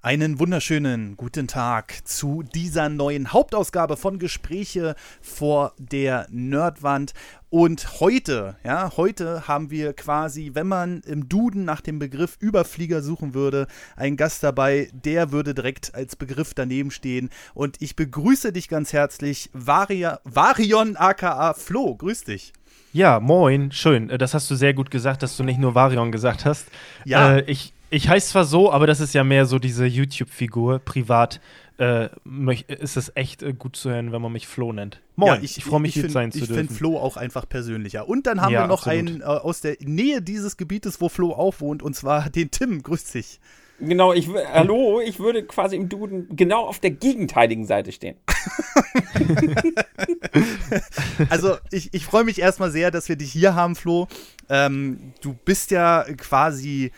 Einen wunderschönen guten Tag zu dieser neuen Hauptausgabe von Gespräche vor der Nerdwand. Und heute, ja, heute haben wir quasi, wenn man im Duden nach dem Begriff Überflieger suchen würde, einen Gast dabei, der würde direkt als Begriff daneben stehen. Und ich begrüße dich ganz herzlich, Varia, Varion aka Flo. Grüß dich. Ja, moin, schön. Äh, das hast du sehr gut gesagt, dass du nicht nur Varion gesagt hast. Ja. Äh, ich ich heiße zwar so, aber das ist ja mehr so diese YouTube-Figur. Privat äh, ist es echt äh, gut zu hören, wenn man mich Flo nennt. Moin, ja, ich, ich freue mich, hier sein zu dürfen. Ich finde Flo auch einfach persönlicher. Und dann haben ja, wir noch absolut. einen äh, aus der Nähe dieses Gebietes, wo Flo auch wohnt, und zwar den Tim. Grüß dich. Genau, ich hallo, ich würde quasi im Duden genau auf der gegenteiligen Seite stehen. also ich, ich freue mich erstmal sehr, dass wir dich hier haben, Flo. Ähm, du bist ja quasi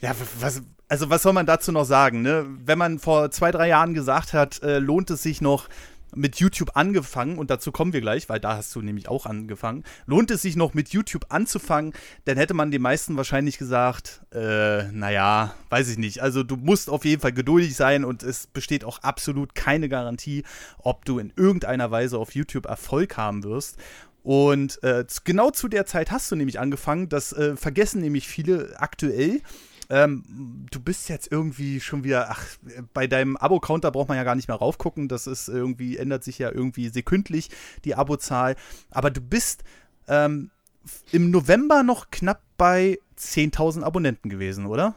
ja, was, also was soll man dazu noch sagen? Ne? Wenn man vor zwei, drei Jahren gesagt hat, äh, lohnt es sich noch mit YouTube angefangen, und dazu kommen wir gleich, weil da hast du nämlich auch angefangen, lohnt es sich noch mit YouTube anzufangen, dann hätte man den meisten wahrscheinlich gesagt, äh, naja, weiß ich nicht. Also du musst auf jeden Fall geduldig sein und es besteht auch absolut keine Garantie, ob du in irgendeiner Weise auf YouTube Erfolg haben wirst. Und äh, genau zu der Zeit hast du nämlich angefangen, das äh, vergessen nämlich viele aktuell. Ähm, du bist jetzt irgendwie schon wieder, ach, bei deinem Abo-Counter braucht man ja gar nicht mehr raufgucken. Das ist irgendwie, ändert sich ja irgendwie sekündlich die Abozahl. Aber du bist ähm, im November noch knapp bei 10.000 Abonnenten gewesen, oder?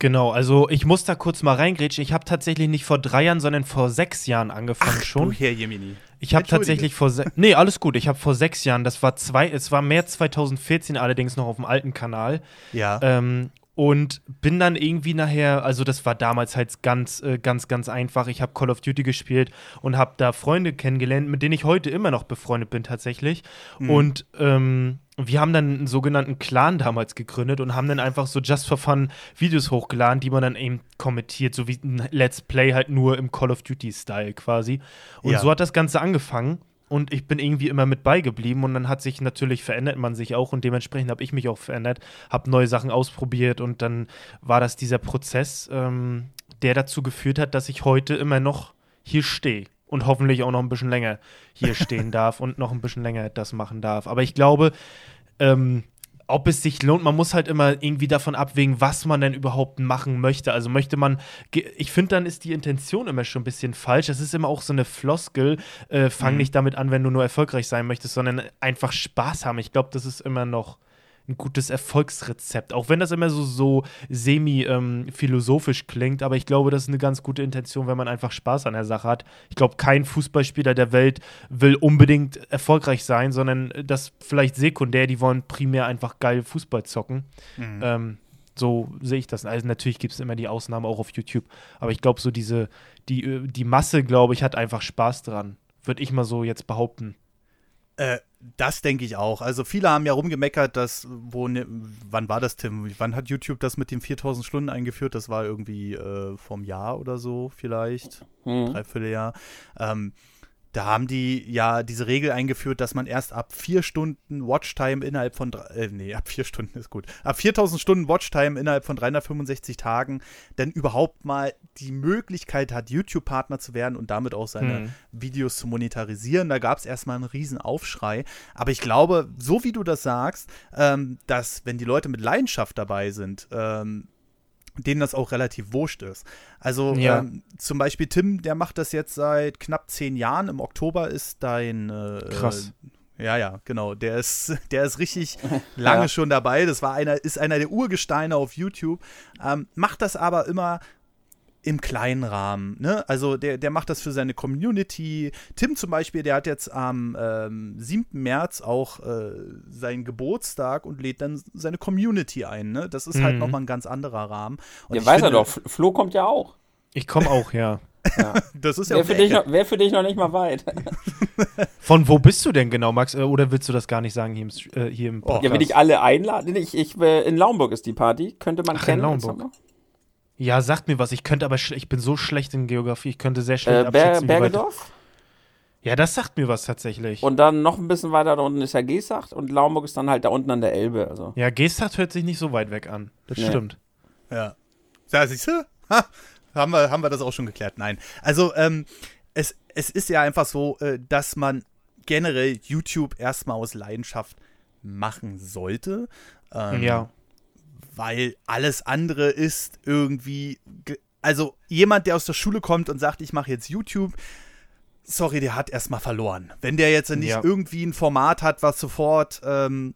Genau, also ich muss da kurz mal reingrätschen. Ich habe tatsächlich nicht vor drei Jahren, sondern vor sechs Jahren angefangen Ach, schon. Du Herr Jemini. Ich habe tatsächlich vor nee alles gut. Ich habe vor sechs Jahren, das war zwei, es war März 2014 allerdings noch auf dem alten Kanal. Ja. Ähm, und bin dann irgendwie nachher, also das war damals halt ganz, äh, ganz, ganz einfach. Ich habe Call of Duty gespielt und habe da Freunde kennengelernt, mit denen ich heute immer noch befreundet bin tatsächlich. Mhm. Und ähm, wir haben dann einen sogenannten Clan damals gegründet und haben dann einfach so just for fun Videos hochgeladen, die man dann eben kommentiert, so wie ein Let's Play halt nur im Call of Duty Style quasi. Und ja. so hat das Ganze angefangen und ich bin irgendwie immer mit beigeblieben und dann hat sich natürlich verändert man sich auch und dementsprechend habe ich mich auch verändert, habe neue Sachen ausprobiert und dann war das dieser Prozess, ähm, der dazu geführt hat, dass ich heute immer noch hier stehe und hoffentlich auch noch ein bisschen länger hier stehen darf und noch ein bisschen länger das machen darf. Aber ich glaube, ähm, ob es sich lohnt, man muss halt immer irgendwie davon abwägen, was man denn überhaupt machen möchte. Also möchte man, ich finde, dann ist die Intention immer schon ein bisschen falsch. Das ist immer auch so eine Floskel, äh, fang mhm. nicht damit an, wenn du nur erfolgreich sein möchtest, sondern einfach Spaß haben. Ich glaube, das ist immer noch ein gutes Erfolgsrezept. Auch wenn das immer so, so semi-philosophisch ähm, klingt, aber ich glaube, das ist eine ganz gute Intention, wenn man einfach Spaß an der Sache hat. Ich glaube, kein Fußballspieler der Welt will unbedingt erfolgreich sein, sondern das vielleicht sekundär, die wollen primär einfach geil Fußball zocken. Mhm. Ähm, so sehe ich das. Also natürlich gibt es immer die Ausnahmen auch auf YouTube, aber ich glaube, so diese, die, die Masse, glaube ich, hat einfach Spaß dran. Würde ich mal so jetzt behaupten. Äh, das denke ich auch. Also viele haben ja rumgemeckert, dass, wo, ne, wann war das, Tim? Wann hat YouTube das mit den 4000 Stunden eingeführt? Das war irgendwie äh, vom Jahr oder so vielleicht, mhm. dreiviertel Jahr. Ähm, da haben die ja diese Regel eingeführt, dass man erst ab vier Stunden Watchtime innerhalb von, äh, nee, ab vier Stunden ist gut, ab 4000 Stunden Watchtime innerhalb von 365 Tagen denn überhaupt mal die Möglichkeit hat, YouTube-Partner zu werden und damit auch seine hm. Videos zu monetarisieren. Da gab es erstmal einen riesen Aufschrei. Aber ich glaube, so wie du das sagst, ähm, dass wenn die Leute mit Leidenschaft dabei sind, ähm, denen das auch relativ wurscht ist. Also ja. ähm, zum Beispiel Tim, der macht das jetzt seit knapp zehn Jahren. Im Oktober ist dein äh, Krass. Ja, ja, genau. Der ist, der ist richtig lange ja. schon dabei. Das war einer, ist einer der Urgesteine auf YouTube. Ähm, macht das aber immer im kleinen Rahmen. Ne? Also der, der macht das für seine Community. Tim zum Beispiel, der hat jetzt am ähm, 7. März auch äh, seinen Geburtstag und lädt dann seine Community ein. Ne? Das ist halt mhm. halt nochmal ein ganz anderer Rahmen. Und ja, weiß finde, er doch. Flo kommt ja auch. Ich komme auch, ja. Ja. Das ist ja wäre für, dich noch, wär für dich noch nicht mal weit. Von wo bist du denn genau, Max? Äh, oder willst du das gar nicht sagen hier im, äh, hier im Podcast? Ja, will ich alle einladen? Ich, ich, äh, in Laumburg ist die Party. Könnte man Ach, kennen. In Laumburg. Ja, sagt mir was. Ich könnte aber, ich bin so schlecht in Geografie, ich könnte sehr schlecht äh, abschätzen, Bergedorf? Ja, das sagt mir was tatsächlich. Und dann noch ein bisschen weiter da unten ist ja Geesthacht und Laumburg ist dann halt da unten an der Elbe. Also. Ja, Geesthacht hört sich nicht so weit weg an. Das nee. stimmt. Ja. Ja, siehst du? Ha, haben wir, haben wir das auch schon geklärt? Nein. Also, ähm, es, es ist ja einfach so, äh, dass man generell YouTube erstmal aus Leidenschaft machen sollte. Ähm, ja. Weil alles andere ist irgendwie. Also, jemand, der aus der Schule kommt und sagt, ich mache jetzt YouTube, sorry, der hat erstmal verloren. Wenn der jetzt nicht ja. irgendwie ein Format hat, was sofort ähm,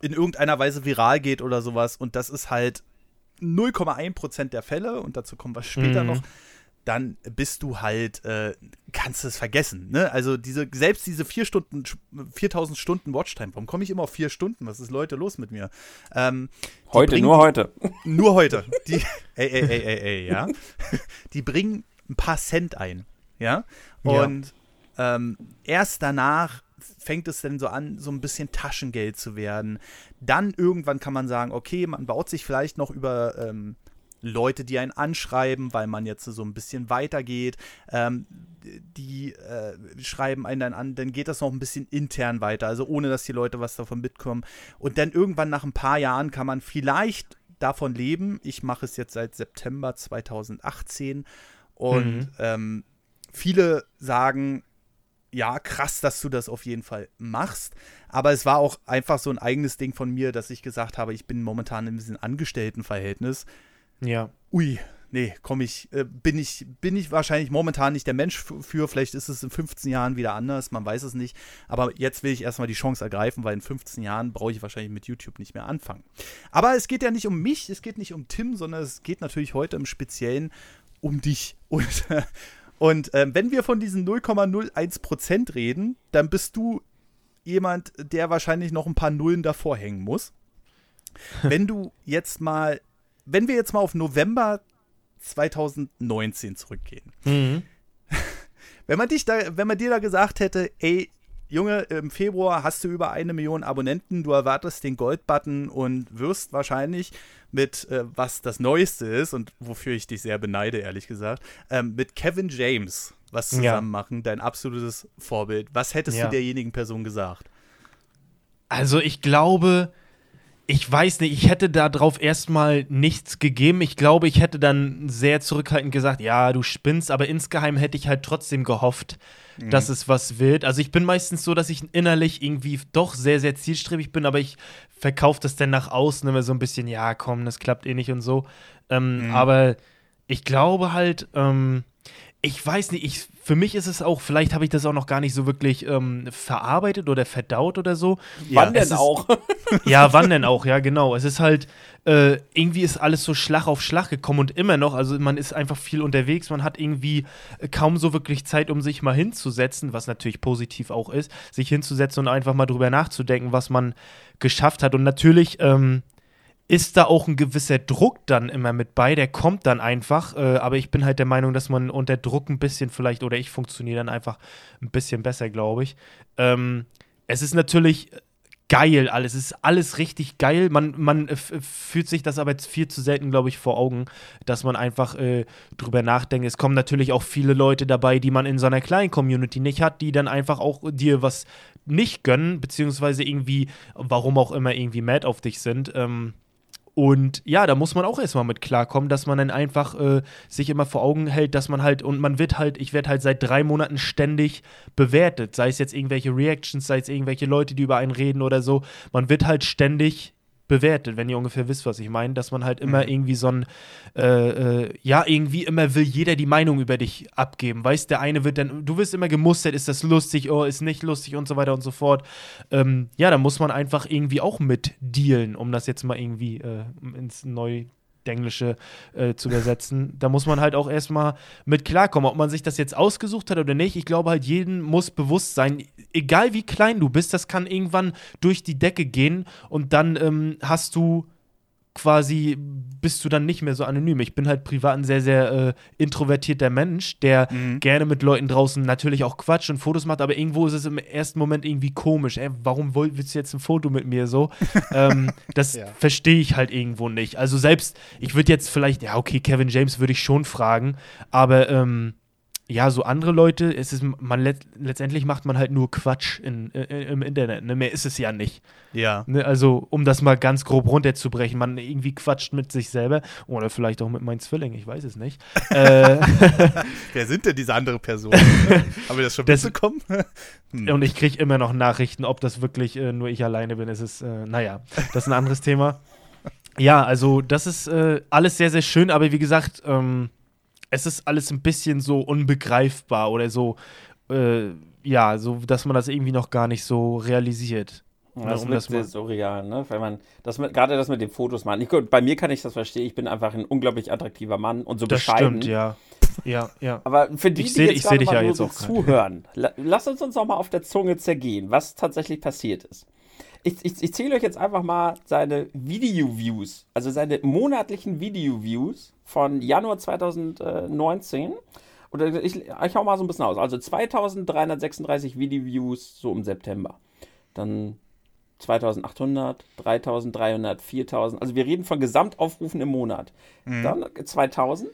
in irgendeiner Weise viral geht oder sowas, und das ist halt 0,1% der Fälle, und dazu kommen wir später mhm. noch, dann bist du halt, äh, kannst es vergessen. Ne? Also diese, selbst diese vier Stunden, 4000 Stunden Watchtime, warum komme ich immer auf vier Stunden? Was ist Leute los mit mir? Ähm, heute, bringen, nur heute. Nur heute. Die, ey, ey, ey, ey, ey, ja. Die bringen ein paar Cent ein. Ja. Und ja. Ähm, erst danach fängt es dann so an, so ein bisschen Taschengeld zu werden. Dann irgendwann kann man sagen, okay, man baut sich vielleicht noch über ähm, Leute, die einen anschreiben, weil man jetzt so ein bisschen weitergeht, ähm, die äh, schreiben einen dann an, dann geht das noch ein bisschen intern weiter, also ohne dass die Leute was davon mitkommen. Und dann irgendwann nach ein paar Jahren kann man vielleicht davon leben. Ich mache es jetzt seit September 2018 und mhm. ähm, viele sagen, ja, krass, dass du das auf jeden Fall machst. Aber es war auch einfach so ein eigenes Ding von mir, dass ich gesagt habe, ich bin momentan in diesem Angestelltenverhältnis. Ja. Ui, nee, komm ich, äh, bin ich, bin ich wahrscheinlich momentan nicht der Mensch für. Vielleicht ist es in 15 Jahren wieder anders, man weiß es nicht. Aber jetzt will ich erstmal die Chance ergreifen, weil in 15 Jahren brauche ich wahrscheinlich mit YouTube nicht mehr anfangen. Aber es geht ja nicht um mich, es geht nicht um Tim, sondern es geht natürlich heute im Speziellen um dich. Und, und äh, wenn wir von diesen 0,01% reden, dann bist du jemand, der wahrscheinlich noch ein paar Nullen davor hängen muss. Wenn du jetzt mal wenn wir jetzt mal auf November 2019 zurückgehen. Mhm. Wenn man dich da, wenn man dir da gesagt hätte, ey, Junge, im Februar hast du über eine Million Abonnenten, du erwartest den Gold-Button und wirst wahrscheinlich mit, äh, was das Neueste ist und wofür ich dich sehr beneide, ehrlich gesagt, ähm, mit Kevin James was zusammen ja. machen, dein absolutes Vorbild. Was hättest ja. du derjenigen Person gesagt? Also ich glaube, ich weiß nicht, ich hätte darauf erstmal nichts gegeben. Ich glaube, ich hätte dann sehr zurückhaltend gesagt, ja, du spinnst, aber insgeheim hätte ich halt trotzdem gehofft, mhm. dass es was wird. Also ich bin meistens so, dass ich innerlich irgendwie doch sehr, sehr zielstrebig bin, aber ich verkaufe das dann nach außen immer so ein bisschen, ja, komm, das klappt eh nicht und so. Ähm, mhm. Aber ich glaube halt, ähm, ich weiß nicht, ich, für mich ist es auch, vielleicht habe ich das auch noch gar nicht so wirklich ähm, verarbeitet oder verdaut oder so. Ja, wann denn auch? ja, wann denn auch, ja, genau. Es ist halt, äh, irgendwie ist alles so Schlag auf Schlag gekommen und immer noch, also man ist einfach viel unterwegs, man hat irgendwie kaum so wirklich Zeit, um sich mal hinzusetzen, was natürlich positiv auch ist, sich hinzusetzen und einfach mal drüber nachzudenken, was man geschafft hat. Und natürlich, ähm, ist da auch ein gewisser Druck dann immer mit bei, der kommt dann einfach, äh, aber ich bin halt der Meinung, dass man unter Druck ein bisschen vielleicht, oder ich funktioniere dann einfach ein bisschen besser, glaube ich. Ähm, es ist natürlich geil alles, es ist alles richtig geil, man, man äh, fühlt sich das aber jetzt viel zu selten, glaube ich, vor Augen, dass man einfach äh, drüber nachdenkt. Es kommen natürlich auch viele Leute dabei, die man in so einer kleinen Community nicht hat, die dann einfach auch dir was nicht gönnen, beziehungsweise irgendwie, warum auch immer, irgendwie mad auf dich sind. Ähm, und ja, da muss man auch erstmal mit klarkommen, dass man dann einfach äh, sich immer vor Augen hält, dass man halt, und man wird halt, ich werde halt seit drei Monaten ständig bewertet, sei es jetzt irgendwelche Reactions, sei es irgendwelche Leute, die über einen reden oder so. Man wird halt ständig bewertet, wenn ihr ungefähr wisst, was ich meine, dass man halt immer mhm. irgendwie so ein, äh, äh, ja, irgendwie immer will jeder die Meinung über dich abgeben. Weißt, der eine wird dann, du wirst immer gemustert, ist das lustig, oh, ist nicht lustig und so weiter und so fort. Ähm, ja, da muss man einfach irgendwie auch mit dealen, um das jetzt mal irgendwie äh, ins neu Englische äh, zu übersetzen. Da muss man halt auch erstmal mit klarkommen, ob man sich das jetzt ausgesucht hat oder nicht. Ich glaube halt, jedem muss bewusst sein, egal wie klein du bist, das kann irgendwann durch die Decke gehen und dann ähm, hast du quasi bist du dann nicht mehr so anonym. Ich bin halt privat ein sehr, sehr äh, introvertierter Mensch, der mhm. gerne mit Leuten draußen natürlich auch quatscht und Fotos macht, aber irgendwo ist es im ersten Moment irgendwie komisch. Ey, warum willst du jetzt ein Foto mit mir so? ähm, das ja. verstehe ich halt irgendwo nicht. Also selbst, ich würde jetzt vielleicht, ja, okay, Kevin James würde ich schon fragen, aber ähm, ja, so andere Leute, es ist, man let, letztendlich macht man halt nur Quatsch in, in, im Internet. Ne? Mehr ist es ja nicht. Ja. Ne? Also, um das mal ganz grob runterzubrechen, man irgendwie quatscht mit sich selber oder vielleicht auch mit meinen Zwillingen, ich weiß es nicht. äh, Wer sind denn diese andere Personen? Haben wir das schon das, mitbekommen? hm. Und ich kriege immer noch Nachrichten, ob das wirklich äh, nur ich alleine bin. Es ist, äh, naja, das ist ein anderes Thema. Ja, also das ist äh, alles sehr, sehr schön, aber wie gesagt, ähm, es ist alles ein bisschen so unbegreifbar oder so, äh, ja, so, dass man das irgendwie noch gar nicht so realisiert. Ja, das um ist sehr surreal, ne? Wenn man das mit, gerade das mit den Fotos machen. Ich, bei mir kann ich das verstehen. Ich bin einfach ein unglaublich attraktiver Mann und so das bescheiden. Stimmt, ja. Ja, ja. Aber für die, ich seh, die jetzt, ich ja jetzt so zuhören, lass uns uns auch mal auf der Zunge zergehen, was tatsächlich passiert ist. Ich, ich, ich zähle euch jetzt einfach mal seine Video-Views, also seine monatlichen Video-Views von Januar 2019. Oder ich, ich hau mal so ein bisschen aus. Also 2336 Video-Views so im September. Dann 2800, 3300, 4000. Also wir reden von Gesamtaufrufen im Monat. Mhm. Dann 2000.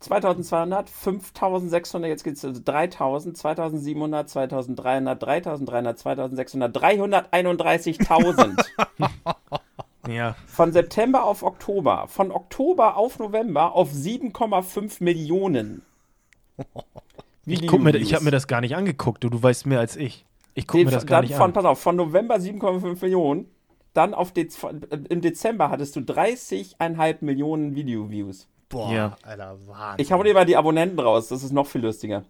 2200, 5600, jetzt geht es also 3000, 2700, 2300, 3300, 2600, 331.000. ja. Von September auf Oktober, von Oktober auf November auf 7,5 Millionen. Ich, mir, ich habe mir das gar nicht angeguckt, du, du weißt mehr als ich. Ich gucke mir das gar nicht von, an. Pass auf, von November 7,5 Millionen, dann auf Dez im Dezember hattest du 30,5 Millionen Video-Views. Boah, ja. Alter, Wahnsinn. Ich hau dir mal die Abonnenten raus, das ist noch viel lustiger.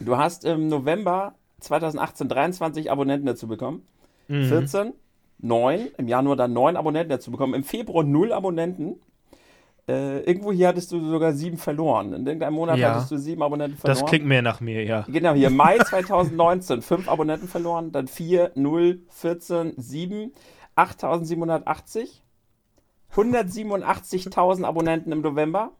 Du hast im November 2018 23 Abonnenten dazu bekommen. Mhm. 14, 9, im Januar dann 9 Abonnenten dazu bekommen. Im Februar 0 Abonnenten. Äh, irgendwo hier hattest du sogar 7 verloren. In irgendeinem Monat ja. hattest du 7 Abonnenten verloren. Das klingt mehr nach mir, ja. Genau, hier Mai 2019 5 Abonnenten verloren, dann 4, 0, 14, 7, 8780. 187.000 Abonnenten im November.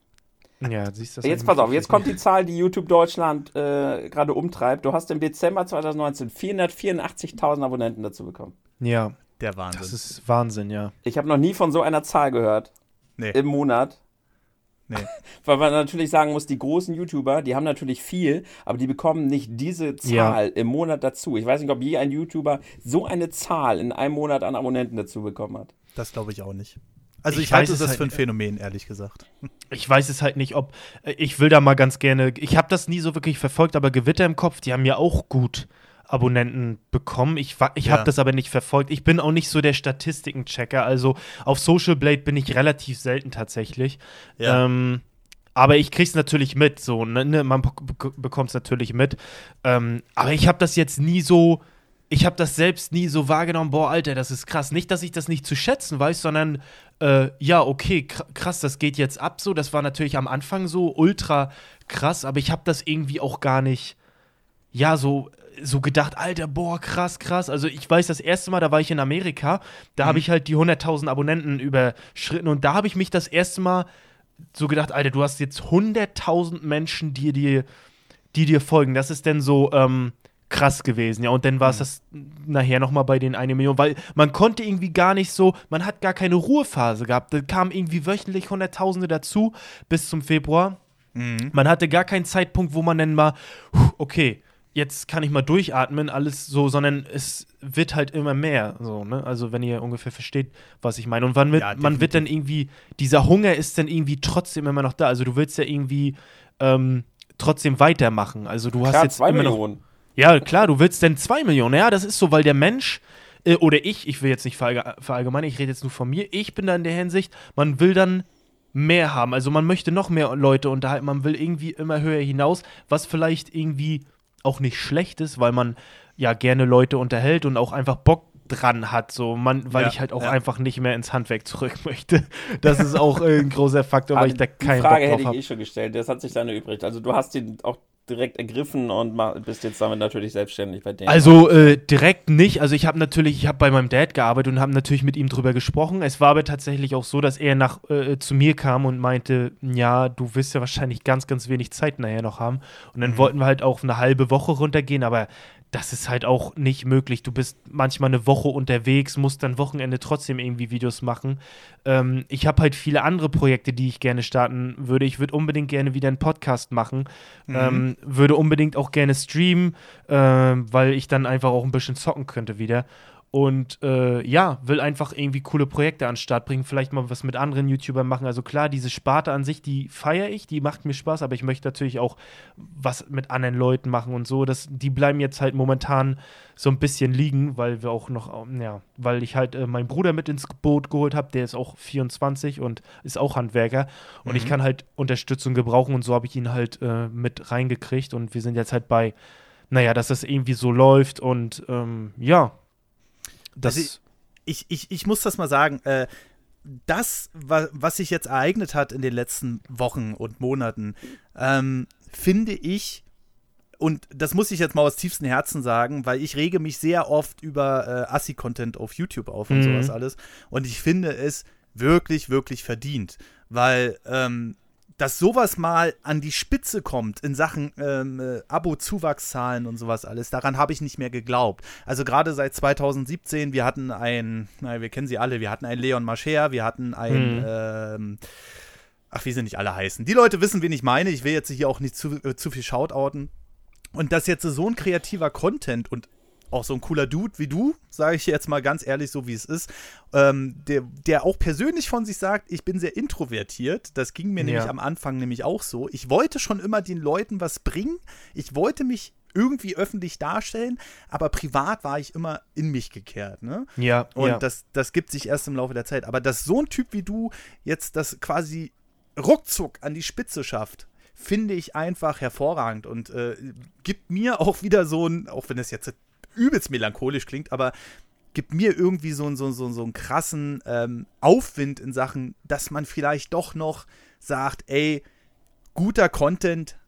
Ja, siehst du Jetzt pass auf, jetzt kommt die Zahl, die YouTube Deutschland äh, gerade umtreibt. Du hast im Dezember 2019 484.000 Abonnenten dazu bekommen. Ja. Der Wahnsinn. Das ist Wahnsinn, ja. Ich habe noch nie von so einer Zahl gehört. Nee. Im Monat. Nee. Weil man natürlich sagen muss, die großen YouTuber, die haben natürlich viel, aber die bekommen nicht diese Zahl ja. im Monat dazu. Ich weiß nicht, ob je ein YouTuber so eine Zahl in einem Monat an Abonnenten dazu bekommen hat. Das glaube ich auch nicht. Also ich, ich halte das halt, für ein Phänomen, ehrlich gesagt. Ich weiß es halt nicht, ob äh, ich will da mal ganz gerne. Ich habe das nie so wirklich verfolgt, aber Gewitter im Kopf, die haben ja auch gut Abonnenten bekommen. Ich, ich habe ja. das aber nicht verfolgt. Ich bin auch nicht so der Statistikenchecker. Also auf Social Blade bin ich relativ selten tatsächlich. Ja. Ähm, aber ich krieg's natürlich mit, so, ne? ne man bekommt es natürlich mit. Ähm, aber ich habe das jetzt nie so ich habe das selbst nie so wahrgenommen, boah, Alter, das ist krass. Nicht, dass ich das nicht zu schätzen weiß, sondern äh, ja, okay, krass, das geht jetzt ab so. Das war natürlich am Anfang so ultra krass, aber ich habe das irgendwie auch gar nicht, ja, so, so gedacht, Alter, boah, krass, krass. Also ich weiß, das erste Mal, da war ich in Amerika, da mhm. habe ich halt die 100.000 Abonnenten überschritten und da habe ich mich das erste Mal so gedacht, Alter, du hast jetzt 100.000 Menschen, die dir, die dir folgen. Das ist denn so, ähm, krass gewesen. Ja, und dann war es mhm. das nachher nochmal bei den 1 Million, weil man konnte irgendwie gar nicht so, man hat gar keine Ruhephase gehabt. Da kamen irgendwie wöchentlich Hunderttausende dazu bis zum Februar. Mhm. Man hatte gar keinen Zeitpunkt, wo man dann mal, okay, jetzt kann ich mal durchatmen, alles so, sondern es wird halt immer mehr. So, ne? Also, wenn ihr ungefähr versteht, was ich meine. Und wann wird, ja, man wird dann irgendwie, dieser Hunger ist dann irgendwie trotzdem immer noch da. Also, du willst ja irgendwie ähm, trotzdem weitermachen. Also, du Klar, hast jetzt zwei immer Millionen. noch. Ja, klar, du willst denn zwei Millionen. Ja, das ist so, weil der Mensch äh, oder ich, ich will jetzt nicht verallgemeinern, ich rede jetzt nur von mir, ich bin da in der Hinsicht, man will dann mehr haben. Also man möchte noch mehr Leute unterhalten, man will irgendwie immer höher hinaus, was vielleicht irgendwie auch nicht schlecht ist, weil man ja gerne Leute unterhält und auch einfach Bock dran hat, so man, weil ja, ich halt auch ja. einfach nicht mehr ins Handwerk zurück möchte. Das ist auch ein großer Faktor, weil ich da keinen Bock drauf habe. Die Frage hätte ich eh schon gestellt, das hat sich dann übrig. Also du hast den auch direkt ergriffen und bist jetzt damit natürlich selbstständig bei denen. Also äh, direkt nicht. Also ich habe natürlich, ich habe bei meinem Dad gearbeitet und habe natürlich mit ihm drüber gesprochen. Es war aber tatsächlich auch so, dass er nach äh, zu mir kam und meinte, ja, du wirst ja wahrscheinlich ganz, ganz wenig Zeit nachher noch haben. Und dann mhm. wollten wir halt auch eine halbe Woche runtergehen, aber das ist halt auch nicht möglich. Du bist manchmal eine Woche unterwegs, musst dann Wochenende trotzdem irgendwie Videos machen. Ähm, ich habe halt viele andere Projekte, die ich gerne starten würde. Ich würde unbedingt gerne wieder einen Podcast machen, mhm. ähm, würde unbedingt auch gerne streamen, äh, weil ich dann einfach auch ein bisschen zocken könnte wieder. Und äh, ja, will einfach irgendwie coole Projekte an den Start bringen, vielleicht mal was mit anderen YouTubern machen. Also klar, diese Sparte an sich, die feiere ich, die macht mir Spaß, aber ich möchte natürlich auch was mit anderen Leuten machen und so. Das, die bleiben jetzt halt momentan so ein bisschen liegen, weil wir auch noch, ja, weil ich halt äh, meinen Bruder mit ins Boot geholt habe, der ist auch 24 und ist auch Handwerker. Und mhm. ich kann halt Unterstützung gebrauchen und so habe ich ihn halt äh, mit reingekriegt und wir sind jetzt halt bei, naja, dass das irgendwie so läuft und ähm, ja, das also ich, ich, ich muss das mal sagen, äh, das, was sich jetzt ereignet hat in den letzten Wochen und Monaten, ähm, finde ich, und das muss ich jetzt mal aus tiefstem Herzen sagen, weil ich rege mich sehr oft über äh, Assi-Content auf YouTube auf und mhm. sowas alles. Und ich finde es wirklich, wirklich verdient, weil ähm, dass sowas mal an die Spitze kommt in Sachen ähm, äh, Abo-Zuwachszahlen und sowas alles, daran habe ich nicht mehr geglaubt. Also gerade seit 2017, wir hatten ein, naja, wir kennen sie alle, wir hatten einen Leon Mascher, wir hatten ein, mhm. ähm, ach, wie sie nicht alle heißen. Die Leute wissen, wen ich meine. Ich will jetzt hier auch nicht zu, äh, zu viel shoutouten. Und dass jetzt so ein kreativer Content und auch so ein cooler Dude wie du, sage ich jetzt mal ganz ehrlich, so wie es ist, ähm, der, der auch persönlich von sich sagt, ich bin sehr introvertiert. Das ging mir ja. nämlich am Anfang nämlich auch so. Ich wollte schon immer den Leuten was bringen. Ich wollte mich irgendwie öffentlich darstellen, aber privat war ich immer in mich gekehrt. Ne? Ja. Und ja. Das, das gibt sich erst im Laufe der Zeit. Aber dass so ein Typ wie du jetzt das quasi ruckzuck an die Spitze schafft, finde ich einfach hervorragend und äh, gibt mir auch wieder so ein, auch wenn es jetzt übelst melancholisch klingt, aber gibt mir irgendwie so, so, so, so einen krassen ähm, Aufwind in Sachen, dass man vielleicht doch noch sagt, ey, guter Content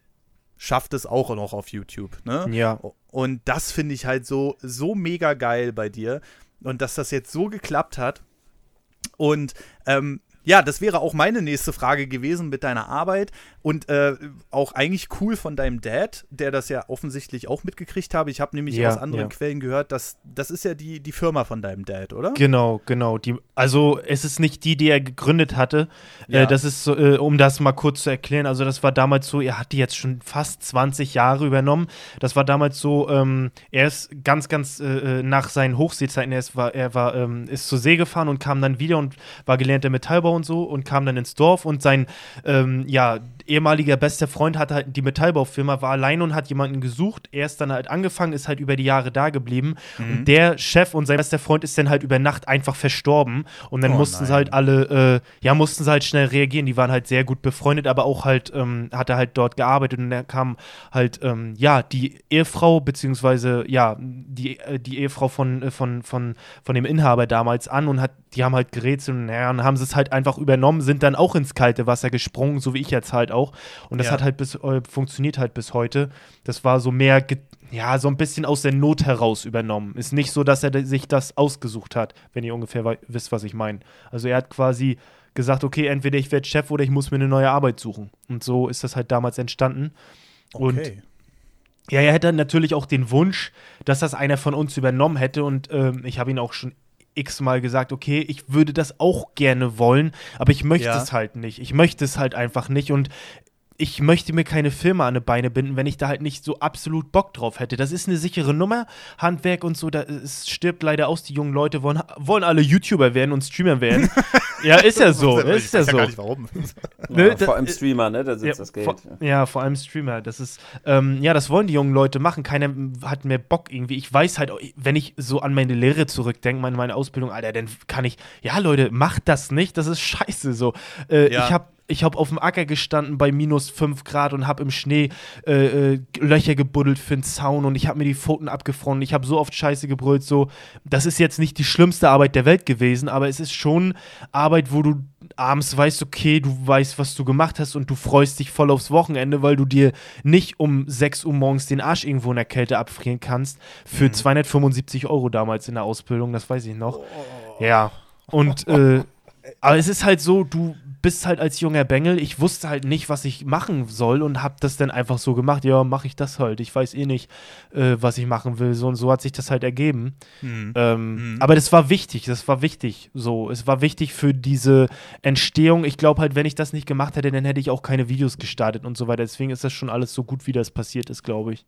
schafft es auch noch auf YouTube. Ne? Ja. Und das finde ich halt so, so mega geil bei dir. Und dass das jetzt so geklappt hat. Und ähm, ja, das wäre auch meine nächste Frage gewesen mit deiner Arbeit und äh, auch eigentlich cool von deinem Dad, der das ja offensichtlich auch mitgekriegt habe. Ich habe nämlich ja, aus anderen ja. Quellen gehört, dass das ist ja die, die Firma von deinem Dad, oder? Genau, genau. Die, also es ist nicht die, die er gegründet hatte. Äh, ja. Äh, das ist so, äh, um das mal kurz zu erklären. Also das war damals so, er hat die jetzt schon fast 20 Jahre übernommen. Das war damals so, ähm, er ist ganz, ganz äh, äh, nach seinen Hochseezeiten, er ist, war, er war, ähm, ist zur See gefahren und kam dann wieder und war gelernter Metallbauer und so und kam dann ins Dorf und sein, ähm, ja, ehemaliger bester Freund hatte halt die Metallbaufirma, war allein und hat jemanden gesucht. Er ist dann halt angefangen, ist halt über die Jahre da geblieben. Mhm. Und der Chef und sein bester Freund ist dann halt über Nacht einfach verstorben. Und dann oh, mussten nein. sie halt alle, äh, ja, mussten sie halt schnell reagieren. Die waren halt sehr gut befreundet, aber auch halt, ähm, hat er halt dort gearbeitet und dann kam halt, ähm, ja, die Ehefrau, beziehungsweise, ja, die, äh, die Ehefrau von, äh, von, von, von dem Inhaber damals an und hat, die haben halt gerätselt und, ja, und haben sie es halt einfach übernommen, sind dann auch ins kalte Wasser gesprungen, so wie ich jetzt halt auch auch. Und das ja. hat halt bis, äh, funktioniert halt bis heute. Das war so mehr, ja, so ein bisschen aus der Not heraus übernommen. Ist nicht so, dass er sich das ausgesucht hat, wenn ihr ungefähr wisst, was ich meine. Also er hat quasi gesagt, okay, entweder ich werde Chef oder ich muss mir eine neue Arbeit suchen. Und so ist das halt damals entstanden. Okay. Und ja, er hätte natürlich auch den Wunsch, dass das einer von uns übernommen hätte. Und ähm, ich habe ihn auch schon x-mal gesagt, okay, ich würde das auch gerne wollen, aber ich möchte ja. es halt nicht. Ich möchte es halt einfach nicht und ich möchte mir keine Firma an die Beine binden, wenn ich da halt nicht so absolut Bock drauf hätte. Das ist eine sichere Nummer, Handwerk und so, da, es stirbt leider aus. Die jungen Leute wollen, wollen alle YouTuber werden und Streamer werden. ja, ist ja so. ist ja so. Ja gar nicht warum. ne, ja, vor allem Streamer, ne? Da sitzt ja, das Geld. Vor, ja, vor allem Streamer. Das ist, ähm, ja, das wollen die jungen Leute machen. Keiner hat mehr Bock irgendwie. Ich weiß halt, wenn ich so an meine Lehre zurückdenke, meine, meine Ausbildung, Alter, dann kann ich, ja, Leute, macht das nicht. Das ist scheiße so. Äh, ich habe ich habe auf dem Acker gestanden bei minus 5 Grad und habe im Schnee äh, äh, Löcher gebuddelt für den Zaun und ich habe mir die Pfoten abgefroren. Ich habe so oft Scheiße gebrüllt. So, das ist jetzt nicht die schlimmste Arbeit der Welt gewesen, aber es ist schon Arbeit, wo du abends weißt, okay, du weißt, was du gemacht hast und du freust dich voll aufs Wochenende, weil du dir nicht um 6 Uhr morgens den Arsch irgendwo in der Kälte abfrieren kannst. Für mhm. 275 Euro damals in der Ausbildung, das weiß ich noch. Oh. Ja. Und äh, aber es ist halt so, du bist halt als junger Bengel, ich wusste halt nicht, was ich machen soll und hab das dann einfach so gemacht. Ja, mache ich das halt. Ich weiß eh nicht, äh, was ich machen will. So und so hat sich das halt ergeben. Mhm. Ähm, mhm. Aber das war wichtig, das war wichtig. So, es war wichtig für diese Entstehung. Ich glaube halt, wenn ich das nicht gemacht hätte, dann hätte ich auch keine Videos gestartet und so weiter. Deswegen ist das schon alles so gut, wie das passiert ist, glaube ich.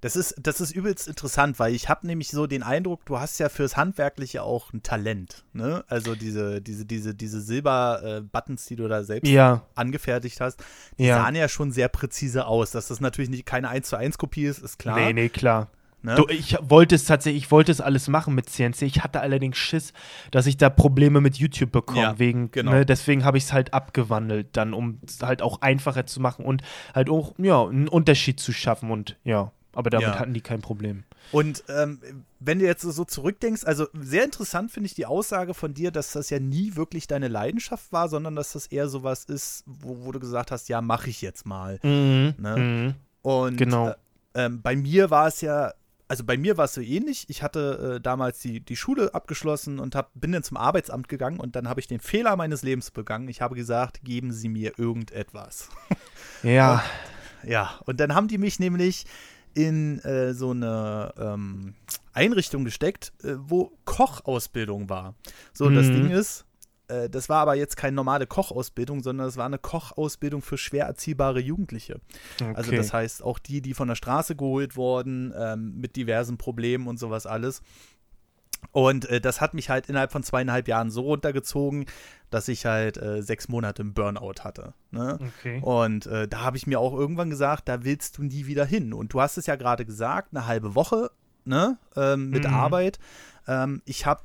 Das ist, das ist übelst interessant, weil ich habe nämlich so den Eindruck, du hast ja fürs Handwerkliche auch ein Talent. Ne? Also diese, diese, diese, diese Silber-Buttons, die du da selbst ja. angefertigt hast, die ja. sahen ja schon sehr präzise aus. Dass das natürlich nicht keine 1 zu 1 Kopie ist, ist klar. Nee, nee, klar. Ne? Du, ich wollte es tatsächlich, ich wollte es alles machen mit CNC. Ich hatte allerdings Schiss, dass ich da Probleme mit YouTube bekomme. Ja, wegen, genau. ne, deswegen habe ich es halt abgewandelt, dann, um es halt auch einfacher zu machen und halt auch, ja, einen Unterschied zu schaffen und ja. Aber damit ja. hatten die kein Problem. Und ähm, wenn du jetzt so zurückdenkst, also sehr interessant finde ich die Aussage von dir, dass das ja nie wirklich deine Leidenschaft war, sondern dass das eher sowas ist, wo, wo du gesagt hast, ja, mache ich jetzt mal. Mhm. Ne? Mhm. Und genau. Äh, ähm, bei mir war es ja, also bei mir war es so ähnlich. Ich hatte äh, damals die, die Schule abgeschlossen und hab, bin dann zum Arbeitsamt gegangen und dann habe ich den Fehler meines Lebens begangen. Ich habe gesagt, geben Sie mir irgendetwas. Ja. Und, ja, und dann haben die mich nämlich in äh, so eine ähm, Einrichtung gesteckt, äh, wo Kochausbildung war. So, mhm. das Ding ist, äh, das war aber jetzt keine normale Kochausbildung, sondern es war eine Kochausbildung für schwer erziehbare Jugendliche. Okay. Also das heißt, auch die, die von der Straße geholt wurden, ähm, mit diversen Problemen und sowas alles. Und äh, das hat mich halt innerhalb von zweieinhalb Jahren so runtergezogen, dass ich halt äh, sechs Monate im Burnout hatte. Ne? Okay. Und äh, da habe ich mir auch irgendwann gesagt, da willst du nie wieder hin. Und du hast es ja gerade gesagt, eine halbe Woche ne? Ähm, mit mhm. Arbeit. Ähm, ich habe,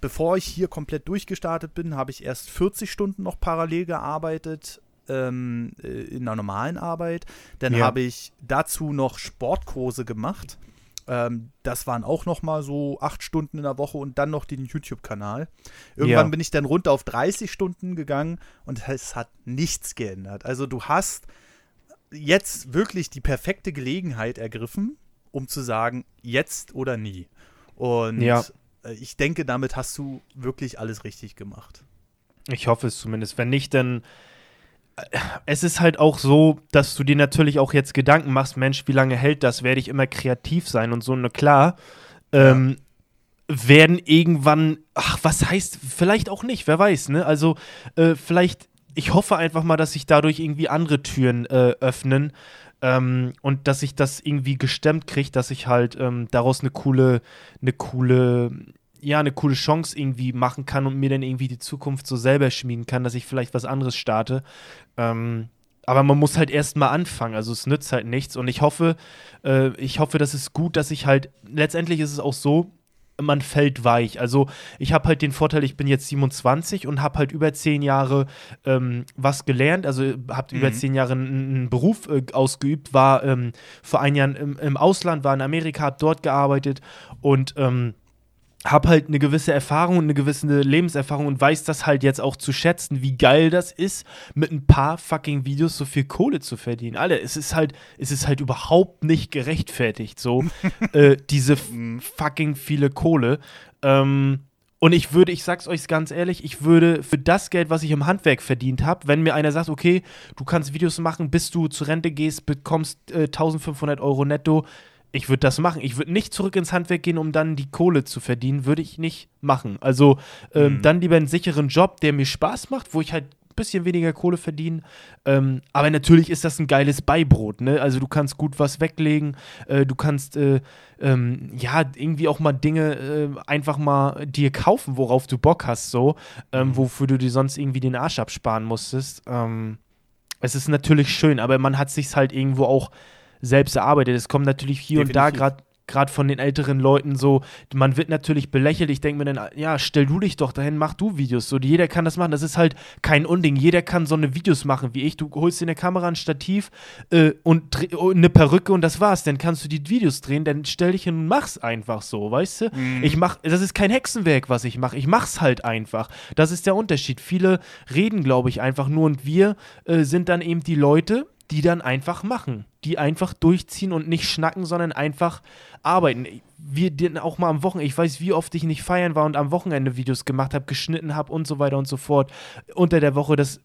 bevor ich hier komplett durchgestartet bin, habe ich erst 40 Stunden noch parallel gearbeitet ähm, äh, in einer normalen Arbeit. Dann ja. habe ich dazu noch Sportkurse gemacht ähm, das waren auch noch mal so acht Stunden in der Woche und dann noch den YouTube-Kanal. Irgendwann ja. bin ich dann runter auf 30 Stunden gegangen und es hat nichts geändert. Also du hast jetzt wirklich die perfekte Gelegenheit ergriffen, um zu sagen, jetzt oder nie. Und ja. Äh, ich denke, damit hast du wirklich alles richtig gemacht. Ich hoffe es zumindest. Wenn nicht, dann es ist halt auch so, dass du dir natürlich auch jetzt Gedanken machst, Mensch, wie lange hält das? Werde ich immer kreativ sein und so, ne, klar. Ähm, werden irgendwann, ach, was heißt, vielleicht auch nicht, wer weiß, ne? Also, äh, vielleicht, ich hoffe einfach mal, dass sich dadurch irgendwie andere Türen äh, öffnen ähm, und dass ich das irgendwie gestemmt kriege, dass ich halt ähm, daraus eine coole, eine coole ja, eine coole Chance irgendwie machen kann und mir dann irgendwie die Zukunft so selber schmieden kann, dass ich vielleicht was anderes starte. Ähm, aber man muss halt erst mal anfangen, also es nützt halt nichts und ich hoffe, äh, ich hoffe, das ist gut, dass ich halt, letztendlich ist es auch so, man fällt weich. Also ich habe halt den Vorteil, ich bin jetzt 27 und habe halt über zehn Jahre ähm, was gelernt, also habe mhm. über zehn Jahre einen, Beruf äh, ausgeübt, war ähm, vor ein Jahr im, im, Ausland, war in Amerika, habe dort gearbeitet und ähm, habe halt eine gewisse Erfahrung und eine gewisse Lebenserfahrung und weiß das halt jetzt auch zu schätzen, wie geil das ist, mit ein paar fucking Videos so viel Kohle zu verdienen. Alle, es ist halt, es ist halt überhaupt nicht gerechtfertigt, so äh, diese mhm. fucking viele Kohle. Ähm, und ich würde, ich sag's euch ganz ehrlich, ich würde für das Geld, was ich im Handwerk verdient habe, wenn mir einer sagt, okay, du kannst Videos machen, bis du zur Rente gehst, bekommst äh, 1500 Euro netto, ich würde das machen. Ich würde nicht zurück ins Handwerk gehen, um dann die Kohle zu verdienen. Würde ich nicht machen. Also ähm, mhm. dann lieber einen sicheren Job, der mir Spaß macht, wo ich halt ein bisschen weniger Kohle verdiene. Ähm, aber natürlich ist das ein geiles Beibrot. Ne? Also du kannst gut was weglegen. Äh, du kannst äh, ähm, ja irgendwie auch mal Dinge äh, einfach mal dir kaufen, worauf du Bock hast, so, ähm, mhm. wofür du dir sonst irgendwie den Arsch absparen musstest. Ähm, es ist natürlich schön, aber man hat sich halt irgendwo auch selbst erarbeitet. Es kommt natürlich hier Definitiv. und da gerade gerade von den älteren Leuten so, man wird natürlich belächelt. Ich denke mir dann, ja, stell du dich doch dahin, mach du Videos. So, jeder kann das machen. Das ist halt kein Unding. Jeder kann so eine Videos machen wie ich. Du holst dir eine Kamera, ein Stativ äh, und oh, eine Perücke und das war's. Dann kannst du die Videos drehen. Dann stell dich hin und mach's einfach so, weißt du? Mhm. Ich mach, das ist kein Hexenwerk, was ich mache. Ich mach's halt einfach. Das ist der Unterschied. Viele reden, glaube ich, einfach nur und wir äh, sind dann eben die Leute, die dann einfach machen. Die einfach durchziehen und nicht schnacken, sondern einfach arbeiten. Wir auch mal am Wochenende, ich weiß, wie oft ich nicht feiern war und am Wochenende Videos gemacht habe, geschnitten habe und so weiter und so fort. Unter der Woche, das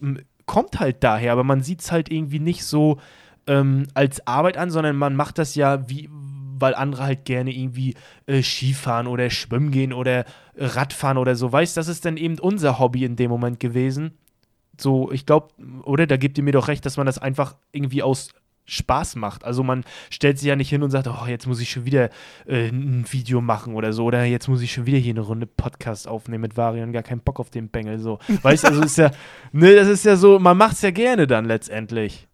kommt halt daher, aber man sieht es halt irgendwie nicht so ähm, als Arbeit an, sondern man macht das ja wie, weil andere halt gerne irgendwie äh, Skifahren oder schwimmen gehen oder Radfahren oder so. Weißt, das ist dann eben unser Hobby in dem Moment gewesen so, ich glaube, oder da gibt ihr mir doch recht, dass man das einfach irgendwie aus Spaß macht. Also man stellt sich ja nicht hin und sagt, oh, jetzt muss ich schon wieder äh, ein Video machen oder so, oder jetzt muss ich schon wieder hier eine Runde Podcast aufnehmen mit Varian, gar keinen Bock auf den Bengel, so. Weißt du, also ist ja, ne, das ist ja so, man macht es ja gerne dann letztendlich.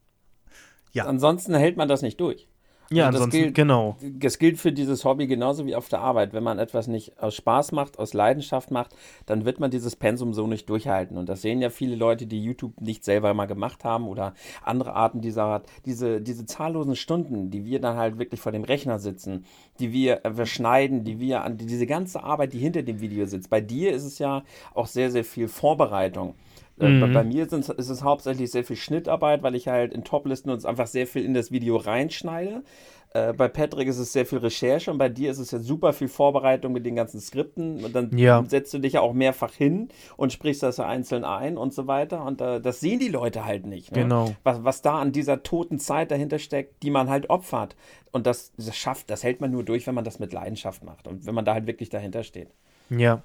Ja. Ansonsten hält man das nicht durch. Ja, also ansonsten, gilt, genau. Das gilt für dieses Hobby genauso wie auf der Arbeit. Wenn man etwas nicht aus Spaß macht, aus Leidenschaft macht, dann wird man dieses Pensum so nicht durchhalten. Und das sehen ja viele Leute, die YouTube nicht selber mal gemacht haben oder andere Arten dieser Art. Diese, diese zahllosen Stunden, die wir dann halt wirklich vor dem Rechner sitzen, die wir, äh, wir schneiden, die wir an diese ganze Arbeit, die hinter dem Video sitzt. Bei dir ist es ja auch sehr, sehr viel Vorbereitung. Äh, mhm. Bei, mir ist es hauptsächlich sehr viel Schnittarbeit, weil ich halt in Toplisten uns einfach sehr viel in das Video reinschneide. Äh, bei Patrick ist es sehr viel Recherche und bei dir ist es ja super viel Vorbereitung mit den ganzen Skripten. Und dann ja. setzt du dich ja auch mehrfach hin und sprichst das ja einzeln ein und so weiter. Und äh, das sehen die Leute halt nicht. Ne? Genau. Was, was da an dieser toten Zeit dahinter steckt, die man halt opfert. Und das, das schafft, das hält man nur durch, wenn man das mit Leidenschaft macht und wenn man da halt wirklich dahinter steht. Ja,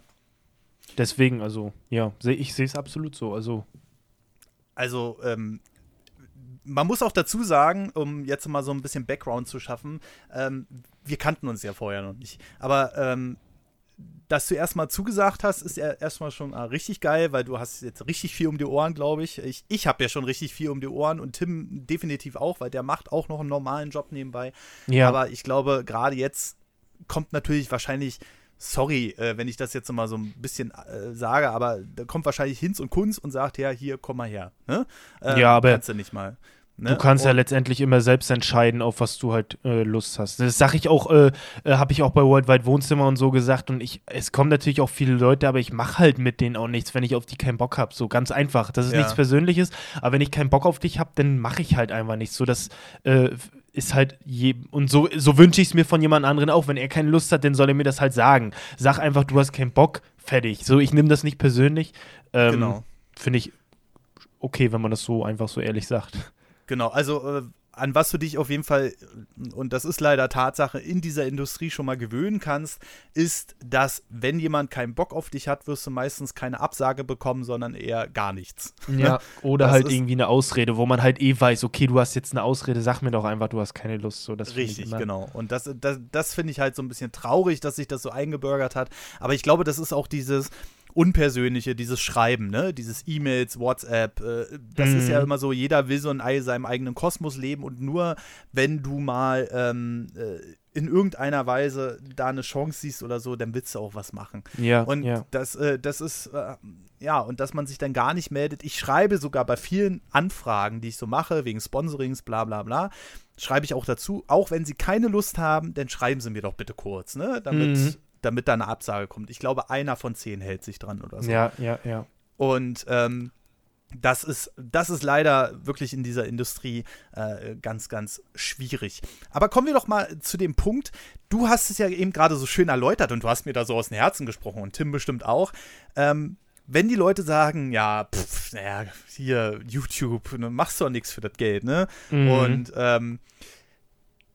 Deswegen, also, ja, ich sehe es absolut so. Also, also ähm, man muss auch dazu sagen, um jetzt mal so ein bisschen Background zu schaffen, ähm, wir kannten uns ja vorher noch nicht. Aber ähm, dass du erstmal zugesagt hast, ist ja erstmal schon ah, richtig geil, weil du hast jetzt richtig viel um die Ohren, glaube ich. Ich, ich habe ja schon richtig viel um die Ohren und Tim definitiv auch, weil der macht auch noch einen normalen Job nebenbei. Ja. Aber ich glaube, gerade jetzt kommt natürlich wahrscheinlich sorry, äh, wenn ich das jetzt mal so ein bisschen äh, sage, aber da kommt wahrscheinlich Hinz und Kunz und sagt, ja, hier, komm mal her. Ne? Äh, ja, aber kannst du nicht mal. Ne? Du kannst und, ja letztendlich immer selbst entscheiden, auf was du halt äh, Lust hast. Das sage ich auch, äh, äh, habe ich auch bei Worldwide Wohnzimmer und so gesagt. Und ich, es kommen natürlich auch viele Leute, aber ich mache halt mit denen auch nichts, wenn ich auf die keinen Bock habe. So ganz einfach. Das ist ja. nichts Persönliches. Aber wenn ich keinen Bock auf dich habe, dann mache ich halt einfach nichts. So, das äh, ist halt je und so, so wünsche ich es mir von jemand anderen auch. Wenn er keine Lust hat, dann soll er mir das halt sagen. Sag einfach, du hast keinen Bock, fertig. So, ich nehme das nicht persönlich. Ähm, genau. Finde ich okay, wenn man das so einfach so ehrlich sagt. Genau, also äh, an was du dich auf jeden Fall, und das ist leider Tatsache, in dieser Industrie schon mal gewöhnen kannst, ist, dass wenn jemand keinen Bock auf dich hat, wirst du meistens keine Absage bekommen, sondern eher gar nichts. Ja, oder das halt irgendwie eine Ausrede, wo man halt eh weiß, okay, du hast jetzt eine Ausrede, sag mir doch einfach, du hast keine Lust. So, das richtig, genau. Und das, das, das finde ich halt so ein bisschen traurig, dass sich das so eingebürgert hat. Aber ich glaube, das ist auch dieses, Unpersönliche, dieses Schreiben, ne? Dieses E-Mails, WhatsApp, äh, das mhm. ist ja mhm. immer so, jeder will so in seinem eigenen Kosmos leben und nur wenn du mal ähm, äh, in irgendeiner Weise da eine Chance siehst oder so, dann willst du auch was machen. Ja. Und ja. das, äh, das ist, äh, ja, und dass man sich dann gar nicht meldet. Ich schreibe sogar bei vielen Anfragen, die ich so mache, wegen Sponsorings, bla bla bla, schreibe ich auch dazu, auch wenn sie keine Lust haben, dann schreiben sie mir doch bitte kurz, ne? Damit, mhm damit da eine Absage kommt. Ich glaube, einer von zehn hält sich dran oder so. Ja, ja, ja. Und ähm, das ist, das ist leider wirklich in dieser Industrie äh, ganz, ganz schwierig. Aber kommen wir doch mal zu dem Punkt. Du hast es ja eben gerade so schön erläutert und du hast mir da so aus dem Herzen gesprochen und Tim bestimmt auch. Ähm, wenn die Leute sagen, ja, pff, naja, hier, YouTube, ne, machst du doch nichts für das Geld, ne? Mhm. Und ähm,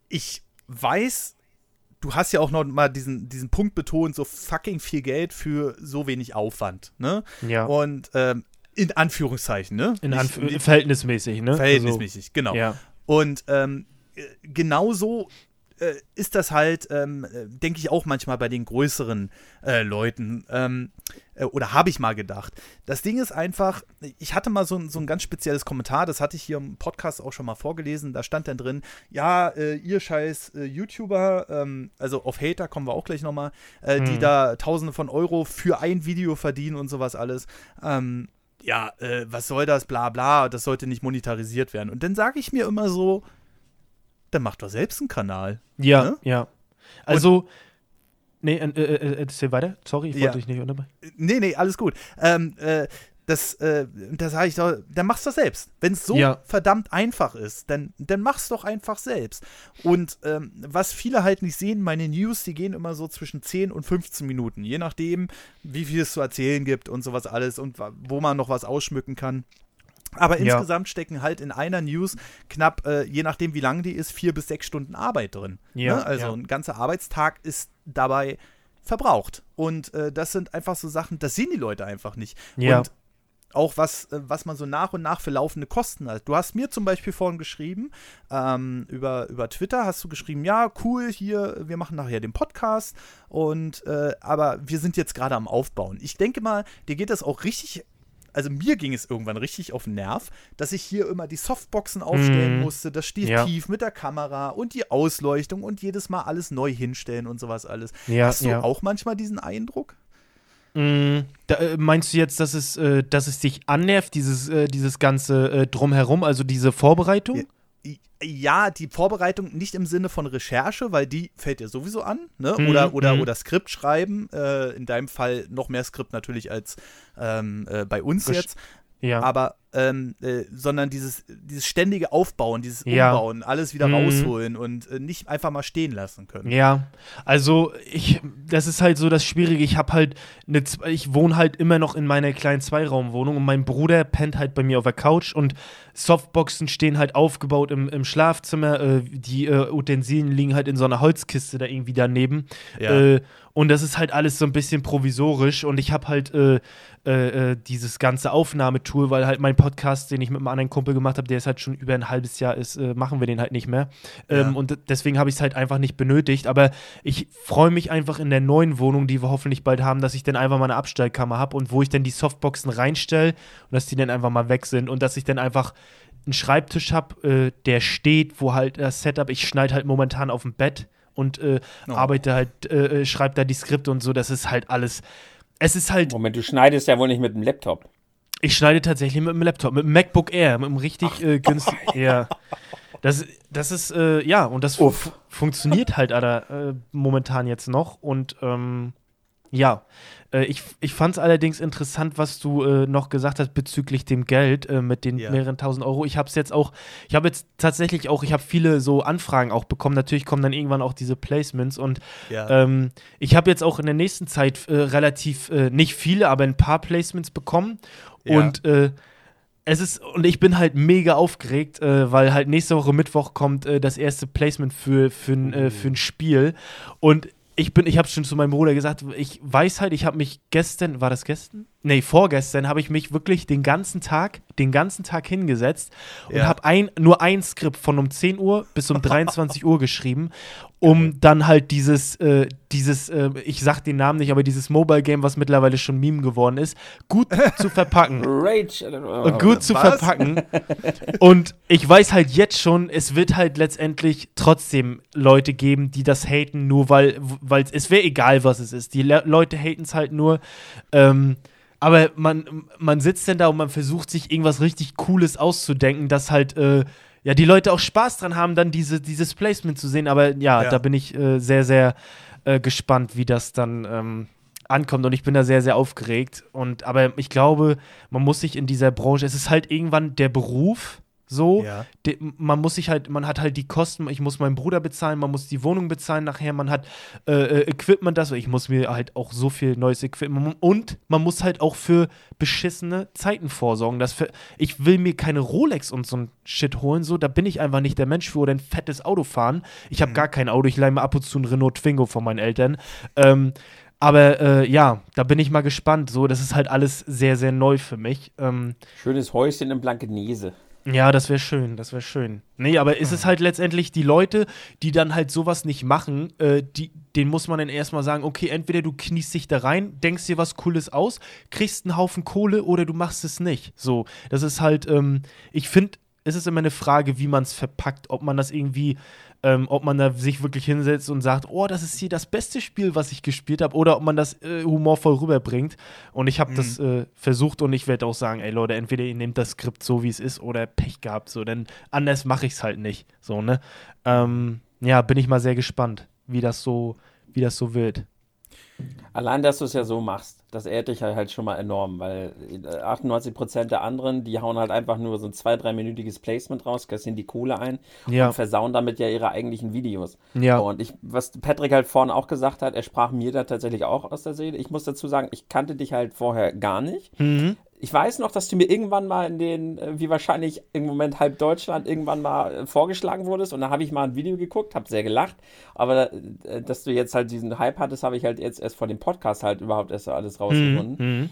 ich weiß, du hast ja auch noch mal diesen, diesen Punkt betont, so fucking viel Geld für so wenig Aufwand, ne? Ja. Und ähm, in Anführungszeichen, ne? In Anf nicht, verhältnismäßig, ne? Verhältnismäßig, also, genau. Ja. Und ähm, genauso äh, ist das halt, ähm, denke ich auch manchmal bei den größeren äh, Leuten. Ähm, äh, oder habe ich mal gedacht. Das Ding ist einfach, ich hatte mal so, so ein ganz spezielles Kommentar, das hatte ich hier im Podcast auch schon mal vorgelesen. Da stand dann drin, ja, äh, ihr scheiß äh, YouTuber, ähm, also auf Hater kommen wir auch gleich nochmal, äh, mhm. die da Tausende von Euro für ein Video verdienen und sowas alles. Ähm, ja, äh, was soll das, bla bla, das sollte nicht monetarisiert werden. Und dann sage ich mir immer so, dann macht doch selbst einen Kanal. Ja, ne? ja. Also, Und, nee, äh, äh, äh, erzähl weiter. Sorry, ich wollte ja. dich nicht unterbrechen. Nee, nee, alles gut. Ähm, äh, das, äh, da sage ich doch, dann mach's doch selbst. Wenn es so ja. verdammt einfach ist, dann, dann mach's doch einfach selbst. Und ähm, was viele halt nicht sehen, meine News, die gehen immer so zwischen 10 und 15 Minuten, je nachdem, wie viel es zu erzählen gibt und sowas alles und wo man noch was ausschmücken kann. Aber ja. insgesamt stecken halt in einer News knapp, äh, je nachdem wie lang die ist, vier bis sechs Stunden Arbeit drin. Ja, ne? Also ja. ein ganzer Arbeitstag ist dabei verbraucht. Und äh, das sind einfach so Sachen, das sehen die Leute einfach nicht. Ja. Und auch was, äh, was man so nach und nach für laufende Kosten hat. Du hast mir zum Beispiel vorhin geschrieben, ähm, über, über Twitter hast du geschrieben, ja, cool, hier, wir machen nachher den Podcast und äh, aber wir sind jetzt gerade am Aufbauen. Ich denke mal, dir geht das auch richtig also mir ging es irgendwann richtig auf den Nerv, dass ich hier immer die Softboxen aufstellen mm. musste, das Stativ ja. mit der Kamera und die Ausleuchtung und jedes Mal alles neu hinstellen und sowas alles. Ja, Hast du ja. auch manchmal diesen Eindruck? Mm, da, äh, meinst du jetzt, dass es, äh, dass es dich annervt, dieses, äh, dieses ganze äh, Drumherum, also diese Vorbereitung? Ja, die Vorbereitung nicht im Sinne von Recherche, weil die fällt dir sowieso an, ne? Mhm, oder, oder, mhm. oder Skript schreiben. Äh, in deinem Fall noch mehr Skript natürlich als ähm, äh, bei uns Resch jetzt. Ja. Aber ähm, äh, sondern dieses, dieses ständige Aufbauen, dieses ja. Umbauen, alles wieder mhm. rausholen und äh, nicht einfach mal stehen lassen können. Ja, also ich, das ist halt so das Schwierige. Ich habe halt eine, ich wohne halt immer noch in meiner kleinen Zweiraumwohnung und mein Bruder pennt halt bei mir auf der Couch und Softboxen stehen halt aufgebaut im, im Schlafzimmer. Äh, die äh, Utensilien liegen halt in so einer Holzkiste da irgendwie daneben. Ja. Äh, und das ist halt alles so ein bisschen provisorisch und ich habe halt äh, dieses ganze Aufnahmetool, weil halt mein Podcast, den ich mit einem anderen Kumpel gemacht habe, der ist halt schon über ein halbes Jahr ist, äh, machen wir den halt nicht mehr. Ähm, ja. Und deswegen habe ich es halt einfach nicht benötigt. Aber ich freue mich einfach in der neuen Wohnung, die wir hoffentlich bald haben, dass ich dann einfach mal eine Abstellkammer habe und wo ich dann die Softboxen reinstelle und dass die dann einfach mal weg sind und dass ich dann einfach einen Schreibtisch habe, äh, der steht, wo halt das Setup, ich schneide halt momentan auf dem Bett und äh, oh. arbeite halt, äh, schreibe da die Skripte und so, das ist halt alles es ist halt. Moment, du schneidest ja wohl nicht mit dem Laptop. Ich schneide tatsächlich mit dem Laptop, mit dem MacBook Air, mit einem richtig äh, günstigen. Ja. Das, das ist, äh, ja, und das funktioniert halt Alter, äh, momentan jetzt noch. Und ähm, ja, äh, ich, ich fand es allerdings interessant, was du äh, noch gesagt hast bezüglich dem Geld äh, mit den ja. mehreren tausend Euro. Ich habe es jetzt auch, ich habe jetzt tatsächlich auch, ich habe viele so Anfragen auch bekommen. Natürlich kommen dann irgendwann auch diese Placements und ja. ähm, ich habe jetzt auch in der nächsten Zeit äh, relativ, äh, nicht viele, aber ein paar Placements bekommen. Ja. Und äh, es ist, und ich bin halt mega aufgeregt, äh, weil halt nächste Woche Mittwoch kommt äh, das erste Placement für, für, äh, für ein Spiel. Und ich bin, ich habe schon zu meinem Bruder gesagt, ich weiß halt, ich habe mich gestern, war das gestern? Nee, vorgestern habe ich mich wirklich den ganzen Tag, den ganzen Tag hingesetzt und ja. habe ein, nur ein Skript von um 10 Uhr bis um 23 Uhr geschrieben um dann halt dieses, äh, dieses, äh, ich sag den Namen nicht, aber dieses Mobile Game, was mittlerweile schon Meme geworden ist, gut zu verpacken. Rage. Oh, gut zu was? verpacken. Und ich weiß halt jetzt schon, es wird halt letztendlich trotzdem Leute geben, die das haten, nur weil, weil es wäre egal, was es ist. Die Le Leute haten es halt nur. Ähm, aber man, man sitzt denn da und man versucht sich irgendwas richtig Cooles auszudenken, das halt äh, ja, die Leute auch Spaß dran haben, dann diese, dieses Placement zu sehen. Aber ja, ja. da bin ich äh, sehr, sehr äh, gespannt, wie das dann ähm, ankommt. Und ich bin da sehr, sehr aufgeregt. Und aber ich glaube, man muss sich in dieser Branche, es ist halt irgendwann der Beruf so, ja. de, man muss sich halt, man hat halt die Kosten, ich muss meinen Bruder bezahlen, man muss die Wohnung bezahlen nachher, man hat äh, äh Equipment, das, ich muss mir halt auch so viel neues Equipment und man muss halt auch für beschissene Zeiten vorsorgen. Das für, ich will mir keine Rolex und so ein Shit holen, so, da bin ich einfach nicht der Mensch für oder ein fettes Auto fahren. Ich habe mhm. gar kein Auto, ich leih mir ab und zu ein Renault Twingo von meinen Eltern. Ähm, aber äh, ja, da bin ich mal gespannt. So, das ist halt alles sehr, sehr neu für mich. Ähm, Schönes Häuschen in Blankenese. Ja, das wäre schön, das wäre schön. Nee, aber ist es halt letztendlich die Leute, die dann halt sowas nicht machen, äh, die, denen muss man dann erstmal sagen, okay, entweder du kniest dich da rein, denkst dir was Cooles aus, kriegst einen Haufen Kohle oder du machst es nicht. So, das ist halt, ähm, ich finde, es ist immer eine Frage, wie man es verpackt, ob man das irgendwie ähm, ob man da sich wirklich hinsetzt und sagt, oh, das ist hier das beste Spiel, was ich gespielt habe, oder ob man das äh, humorvoll rüberbringt. Und ich habe mhm. das äh, versucht und ich werde auch sagen, ey Leute, entweder ihr nehmt das Skript so, wie es ist, oder Pech gehabt, so, denn anders mache ich es halt nicht. So, ne? Ähm, ja, bin ich mal sehr gespannt, wie das so, wie das so wird. Allein, dass du es ja so machst, das ehrt dich halt schon mal enorm, weil 98% äh, der anderen, die hauen halt einfach nur so ein zwei, dreiminütiges Placement raus, kassieren die Kohle ein ja. und versauen damit ja ihre eigentlichen Videos. Ja. Und ich, was Patrick halt vorhin auch gesagt hat, er sprach mir da tatsächlich auch aus der Seele. Ich muss dazu sagen, ich kannte dich halt vorher gar nicht. Mhm ich weiß noch, dass du mir irgendwann mal in den, äh, wie wahrscheinlich im Moment halb Deutschland, irgendwann mal äh, vorgeschlagen wurdest und da habe ich mal ein Video geguckt, habe sehr gelacht, aber äh, dass du jetzt halt diesen Hype hattest, habe ich halt jetzt erst vor dem Podcast halt überhaupt erst alles rausgefunden. Mhm. mhm.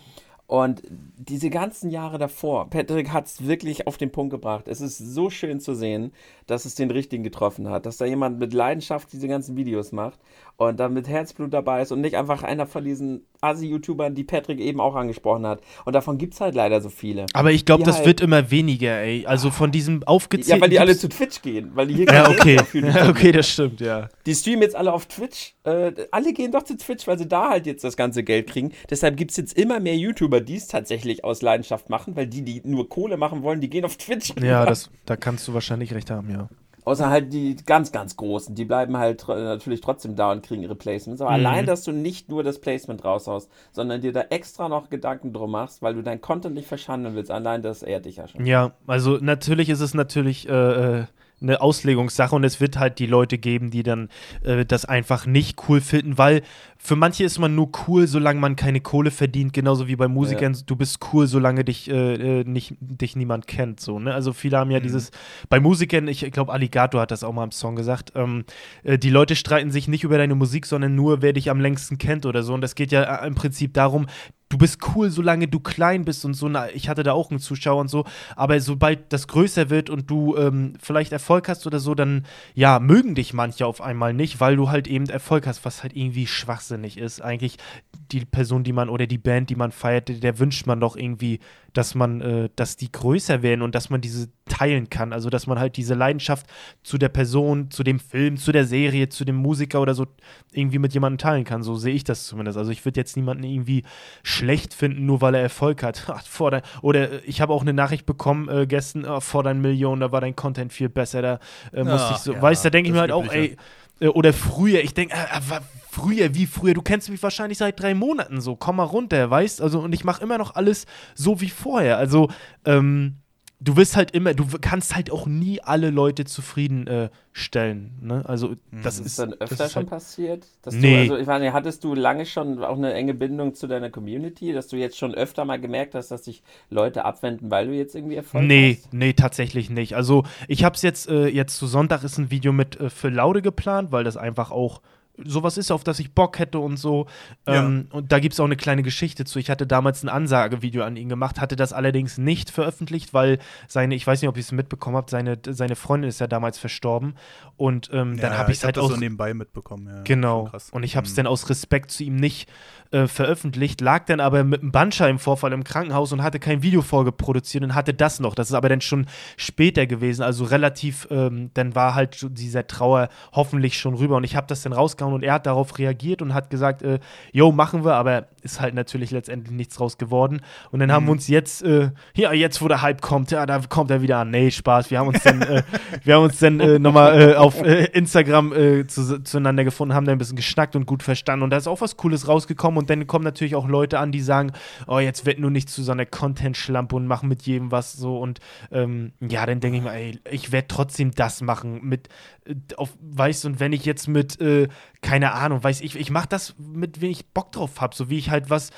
Und diese ganzen Jahre davor, Patrick hat es wirklich auf den Punkt gebracht. Es ist so schön zu sehen, dass es den richtigen getroffen hat, dass da jemand mit Leidenschaft diese ganzen Videos macht und da mit Herzblut dabei ist und nicht einfach einer von diesen Asi-YouTubern, die Patrick eben auch angesprochen hat. Und davon gibt es halt leider so viele. Aber ich glaube, das halt wird immer weniger, ey. Also von diesem aufgezählten. Ja, weil die alle zu Twitch gehen, weil die hier Ja, okay. Ja, okay, das stimmt, ja. Die streamen jetzt alle auf Twitch. Äh, alle gehen doch zu Twitch, weil sie da halt jetzt das ganze Geld kriegen. Deshalb gibt es jetzt immer mehr YouTuber, die es tatsächlich aus Leidenschaft machen, weil die, die nur Kohle machen wollen, die gehen auf Twitch. Ja, das, da kannst du wahrscheinlich recht haben, ja. Außer halt die ganz, ganz Großen, die bleiben halt natürlich trotzdem da und kriegen ihre Placements. Aber mhm. allein, dass du nicht nur das Placement raushaust, sondern dir da extra noch Gedanken drum machst, weil du dein Content nicht verschandeln willst, allein das ehrt dich ja schon. Ja, also natürlich ist es natürlich äh, äh eine Auslegungssache und es wird halt die Leute geben, die dann äh, das einfach nicht cool finden, weil für manche ist man nur cool, solange man keine Kohle verdient, genauso wie bei Musikern. Ja. Du bist cool, solange dich, äh, äh, nicht, dich niemand kennt. So, ne? Also viele haben ja mhm. dieses, bei Musikern, ich glaube, Alligator hat das auch mal im Song gesagt, ähm, äh, die Leute streiten sich nicht über deine Musik, sondern nur, wer dich am längsten kennt oder so. Und das geht ja äh, im Prinzip darum, du bist cool, solange du klein bist und so. Na, ich hatte da auch einen Zuschauer und so. Aber sobald das größer wird und du ähm, vielleicht Erfolg hast oder so, dann ja, mögen dich manche auf einmal nicht, weil du halt eben Erfolg hast, was halt irgendwie schwachsinnig ist. Eigentlich die Person, die man oder die Band, die man feiert, der, der wünscht man doch irgendwie, dass man, äh, dass die größer werden und dass man diese teilen kann. Also dass man halt diese Leidenschaft zu der Person, zu dem Film, zu der Serie, zu dem Musiker oder so irgendwie mit jemandem teilen kann. So sehe ich das zumindest. Also ich würde jetzt niemanden irgendwie schlecht finden, nur weil er Erfolg hat. oder äh, ich habe auch eine Nachricht bekommen äh, gestern, oh, vor deinen Millionen, da war dein Content viel besser. Da äh, musste ich so, ja, weißt du, da denke ich mir halt auch, ey, äh, oder früher, ich denke, früher, wie früher, du kennst mich wahrscheinlich seit drei Monaten so, komm mal runter, weißt, also und ich mache immer noch alles so wie vorher, also, ähm, du wirst halt immer, du kannst halt auch nie alle Leute zufriedenstellen. Äh, ne? Also das mhm. ist, ist dann öfter ist schon halt passiert. Dass nee. Du, also ich meine, hattest du lange schon auch eine enge Bindung zu deiner Community, dass du jetzt schon öfter mal gemerkt hast, dass sich Leute abwenden, weil du jetzt irgendwie Erfolg nee, hast? Nee, nee, tatsächlich nicht. Also ich habe es jetzt, äh, jetzt zu Sonntag ist ein Video mit äh, für Laude geplant, weil das einfach auch sowas ist, auf das ich Bock hätte und so. Ja. Ähm, und da gibt es auch eine kleine Geschichte zu. Ich hatte damals ein Ansagevideo an ihn gemacht, hatte das allerdings nicht veröffentlicht, weil seine, ich weiß nicht, ob ihr es mitbekommen habt, seine, seine Freundin ist ja damals verstorben. Und ähm, ja, dann habe ich es halt auch. so nebenbei mitbekommen, ja. Genau. Und ich habe es mhm. dann aus Respekt zu ihm nicht äh, veröffentlicht, lag dann aber mit einem Bandscheibenvorfall im Krankenhaus und hatte kein Video vorgeproduziert und hatte das noch. Das ist aber dann schon später gewesen, also relativ, ähm, dann war halt dieser Trauer hoffentlich schon rüber und ich habe das dann rausgehauen und er hat darauf reagiert und hat gesagt, äh, yo, machen wir, aber ist halt natürlich letztendlich nichts raus geworden. Und dann mhm. haben wir uns jetzt, äh, ja, jetzt wo der Hype kommt, ja, da kommt er wieder an. Nee, Spaß. Wir haben uns dann, äh, wir haben uns dann äh, nochmal äh, auf äh, Instagram äh, zu, zueinander gefunden, haben da ein bisschen geschnackt und gut verstanden. Und da ist auch was Cooles rausgekommen und dann kommen natürlich auch Leute an, die sagen, oh, jetzt wird nur nicht zu so einer Content-Schlampe und machen mit jedem was so. Und ähm, ja, dann denke ich mir, ey, ich werde trotzdem das machen mit, auf, weißt du, und wenn ich jetzt mit, äh, keine Ahnung, weiß ich, ich mache das mit, wenn ich Bock drauf habe, so wie ich halt was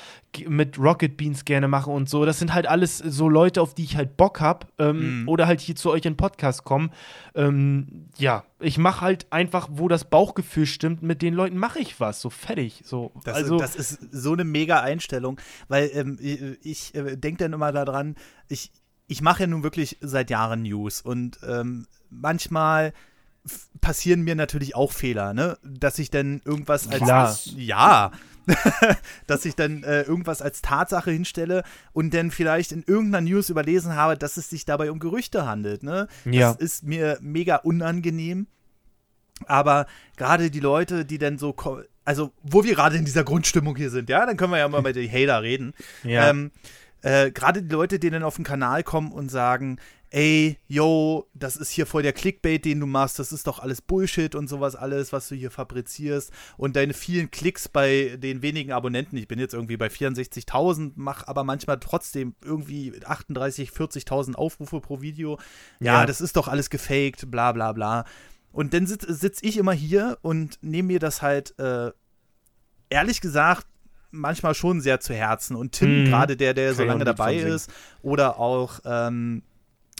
mit Rocket Beans gerne mache und so. Das sind halt alles so Leute, auf die ich halt Bock habe ähm, mhm. oder halt hier zu euch in Podcast kommen. Ähm, ja, ich mache halt einfach, wo das Bauchgefühl stimmt, mit den Leuten mache ich was, so fertig. So. Das, also, das ist so eine mega Einstellung, weil ähm, ich, äh, denke dann immer daran, ich, ich mache ja nun wirklich seit Jahren News und ähm, manchmal passieren mir natürlich auch Fehler, ne? Dass ich dann irgendwas als Klar. ja, dass ich dann äh, irgendwas als Tatsache hinstelle und dann vielleicht in irgendeiner News überlesen habe, dass es sich dabei um Gerüchte handelt, ne? Ja. Das ist mir mega unangenehm. Aber gerade die Leute, die dann so, also wo wir gerade in dieser Grundstimmung hier sind, ja, dann können wir ja mal mit den Hater reden. Ja. Ähm, äh, gerade die Leute, die dann auf den Kanal kommen und sagen, ey, yo, das ist hier voll der Clickbait, den du machst, das ist doch alles Bullshit und sowas alles, was du hier fabrizierst und deine vielen Klicks bei den wenigen Abonnenten, ich bin jetzt irgendwie bei 64.000, mach aber manchmal trotzdem irgendwie 38, 40.000 Aufrufe pro Video, ja, ja, das ist doch alles gefaked, bla bla bla. Und dann sitze sitz ich immer hier und nehme mir das halt, äh, ehrlich gesagt, manchmal schon sehr zu Herzen. Und Tim, mhm. gerade der, der so lange dabei ist, oder auch ähm,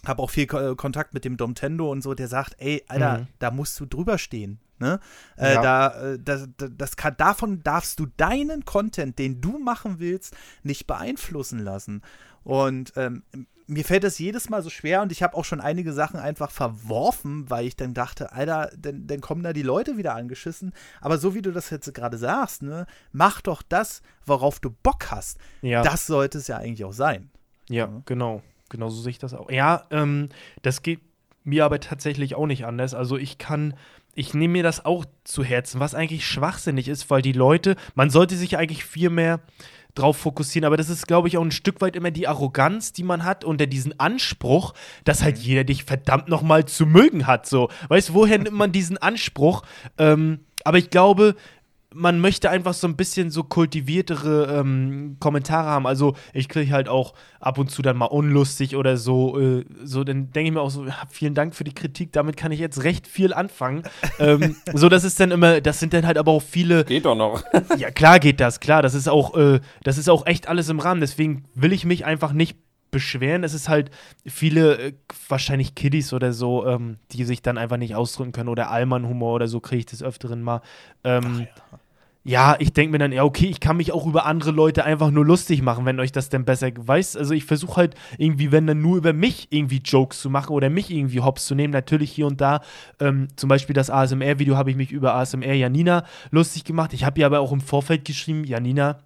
habe auch viel Kontakt mit dem Domtendo und so, der sagt, ey, Alter, mhm. da musst du drüber stehen. Ne? Äh, ja. da, äh, das, das kann, davon darfst du deinen Content, den du machen willst, nicht beeinflussen lassen. Und ähm, mir fällt das jedes Mal so schwer und ich habe auch schon einige Sachen einfach verworfen, weil ich dann dachte, Alter, dann, dann kommen da die Leute wieder angeschissen. Aber so wie du das jetzt gerade sagst, ne, mach doch das, worauf du Bock hast. Ja. Das sollte es ja eigentlich auch sein. Ja, ja. genau. Genau so sehe ich das auch. Ja, ähm, das geht mir aber tatsächlich auch nicht anders. Also ich kann, ich nehme mir das auch zu Herzen, was eigentlich schwachsinnig ist, weil die Leute, man sollte sich eigentlich viel mehr drauf fokussieren, aber das ist, glaube ich, auch ein Stück weit immer die Arroganz, die man hat und diesen Anspruch, dass halt mhm. jeder dich verdammt nochmal zu mögen hat. So, weißt du, woher nimmt man diesen Anspruch? Ähm, aber ich glaube, man möchte einfach so ein bisschen so kultiviertere ähm, Kommentare haben. Also ich kriege halt auch ab und zu dann mal unlustig oder so. Äh, so, dann denke ich mir auch so, ja, vielen Dank für die Kritik, damit kann ich jetzt recht viel anfangen. ähm, so, das ist dann immer, das sind dann halt aber auch viele. Geht doch noch. ja, klar geht das, klar. Das ist auch, äh, das ist auch echt alles im Rahmen. Deswegen will ich mich einfach nicht beschweren. Es ist halt viele, äh, wahrscheinlich Kiddies oder so, ähm, die sich dann einfach nicht ausdrücken können oder Allmann-Humor oder so kriege ich des Öfteren mal. Ähm, ja. ja. ich denke mir dann, ja, okay, ich kann mich auch über andere Leute einfach nur lustig machen, wenn euch das denn besser weiß. Also ich versuche halt irgendwie, wenn dann nur über mich irgendwie Jokes zu machen oder mich irgendwie hops zu nehmen. Natürlich hier und da, ähm, zum Beispiel das ASMR-Video habe ich mich über ASMR Janina lustig gemacht. Ich habe ihr aber auch im Vorfeld geschrieben, Janina,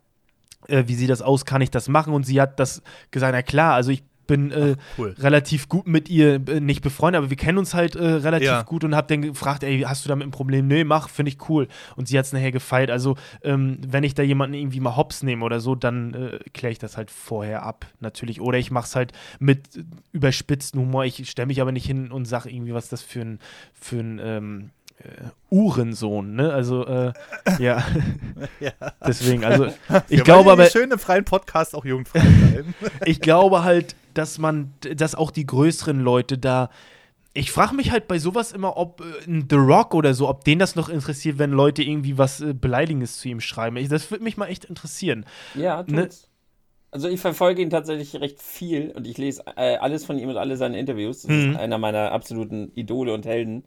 äh, wie sieht das aus, kann ich das machen? Und sie hat das gesagt, na klar, also ich bin äh, Ach, cool. relativ gut mit ihr, äh, nicht befreundet, aber wir kennen uns halt äh, relativ ja. gut und hab dann gefragt, ey, hast du damit ein Problem? Nee, mach, finde ich cool. Und sie hat es nachher gefeilt. Also, ähm, wenn ich da jemanden irgendwie mal hops nehme oder so, dann äh, kläre ich das halt vorher ab, natürlich. Oder ich mache es halt mit überspitzten Humor. Ich stelle mich aber nicht hin und sage irgendwie, was das für ein, für ein ähm, äh, Uhrensohn, ne? Also, äh, ja. ja. Deswegen, also, ich Wir glaube aber. schön im freien Podcast auch jugendfrei bleiben. ich glaube halt, dass man, dass auch die größeren Leute da. Ich frage mich halt bei sowas immer, ob äh, The Rock oder so, ob den das noch interessiert, wenn Leute irgendwie was äh, Beleidigendes zu ihm schreiben. Ich, das würde mich mal echt interessieren. Ja, tut's. Ne? Also ich verfolge ihn tatsächlich recht viel und ich lese äh, alles von ihm und alle seine Interviews. Das mhm. ist einer meiner absoluten Idole und Helden.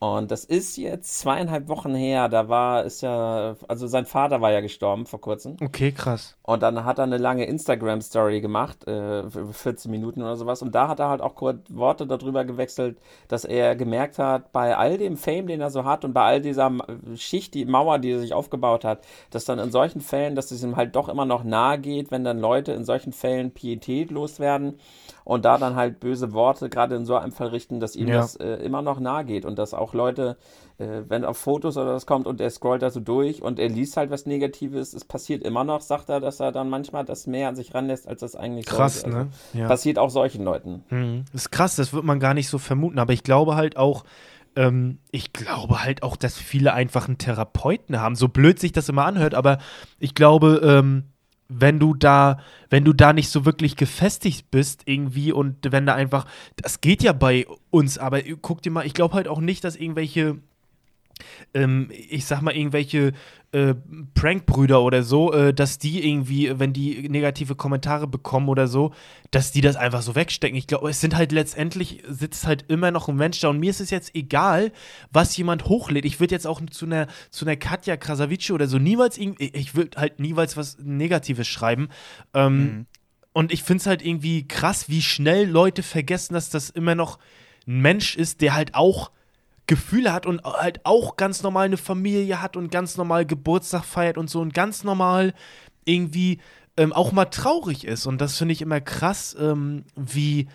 Und das ist jetzt zweieinhalb Wochen her. Da war, ist ja, also sein Vater war ja gestorben vor kurzem. Okay, krass. Und dann hat er eine lange Instagram-Story gemacht, äh, 14 Minuten oder sowas. Und da hat er halt auch kurz Worte darüber gewechselt, dass er gemerkt hat, bei all dem Fame, den er so hat und bei all dieser Schicht, die Mauer, die er sich aufgebaut hat, dass dann in solchen Fällen, dass es ihm halt doch immer noch nahe geht, wenn dann Leute in solchen Fällen pietätlos werden und da dann halt böse Worte gerade in so einem Fall richten, dass ihm ja. das äh, immer noch nahe geht und dass auch Leute, äh, wenn auf Fotos oder das kommt und er scrollt da so durch und er liest halt was Negatives, es passiert immer noch, sagt er, dass er dann manchmal das mehr an sich ranlässt, als das eigentlich krass, sollte. Also, ne? Ja. Passiert auch solchen Leuten. Mhm. Das ist krass, das wird man gar nicht so vermuten, aber ich glaube halt auch, ähm, ich glaube halt auch, dass viele einfach einen Therapeuten haben. So blöd sich das immer anhört, aber ich glaube, ähm, wenn du da, wenn du da nicht so wirklich gefestigt bist irgendwie und wenn da einfach, das geht ja bei uns, aber guck dir mal, ich glaube halt auch nicht, dass irgendwelche ähm, ich sag mal, irgendwelche äh, Prankbrüder oder so, äh, dass die irgendwie, wenn die negative Kommentare bekommen oder so, dass die das einfach so wegstecken. Ich glaube, es sind halt letztendlich, sitzt halt immer noch ein Mensch da und mir ist es jetzt egal, was jemand hochlädt. Ich würde jetzt auch zu einer, zu einer Katja Krasavici oder so niemals irgendwie, ich würde halt niemals was Negatives schreiben. Ähm, mhm. Und ich finde es halt irgendwie krass, wie schnell Leute vergessen, dass das immer noch ein Mensch ist, der halt auch Gefühle hat und halt auch ganz normal eine Familie hat und ganz normal Geburtstag feiert und so und ganz normal irgendwie ähm, auch mal traurig ist. Und das finde ich immer krass, ähm, wie,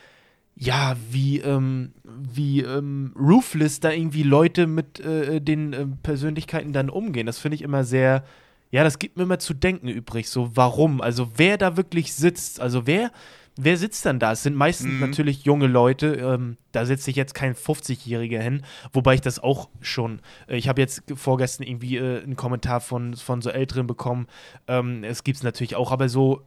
ja, wie, ähm, wie ähm, ruthless da irgendwie Leute mit äh, den äh, Persönlichkeiten dann umgehen. Das finde ich immer sehr, ja, das gibt mir immer zu denken übrig. So, warum? Also, wer da wirklich sitzt, also wer wer sitzt dann da? Es sind meistens mhm. natürlich junge Leute. Ähm, da sitzt sich jetzt kein 50-Jähriger hin, wobei ich das auch schon. Äh, ich habe jetzt vorgestern irgendwie äh, einen Kommentar von, von so Älteren bekommen. Ähm, es gibt es natürlich auch, aber so,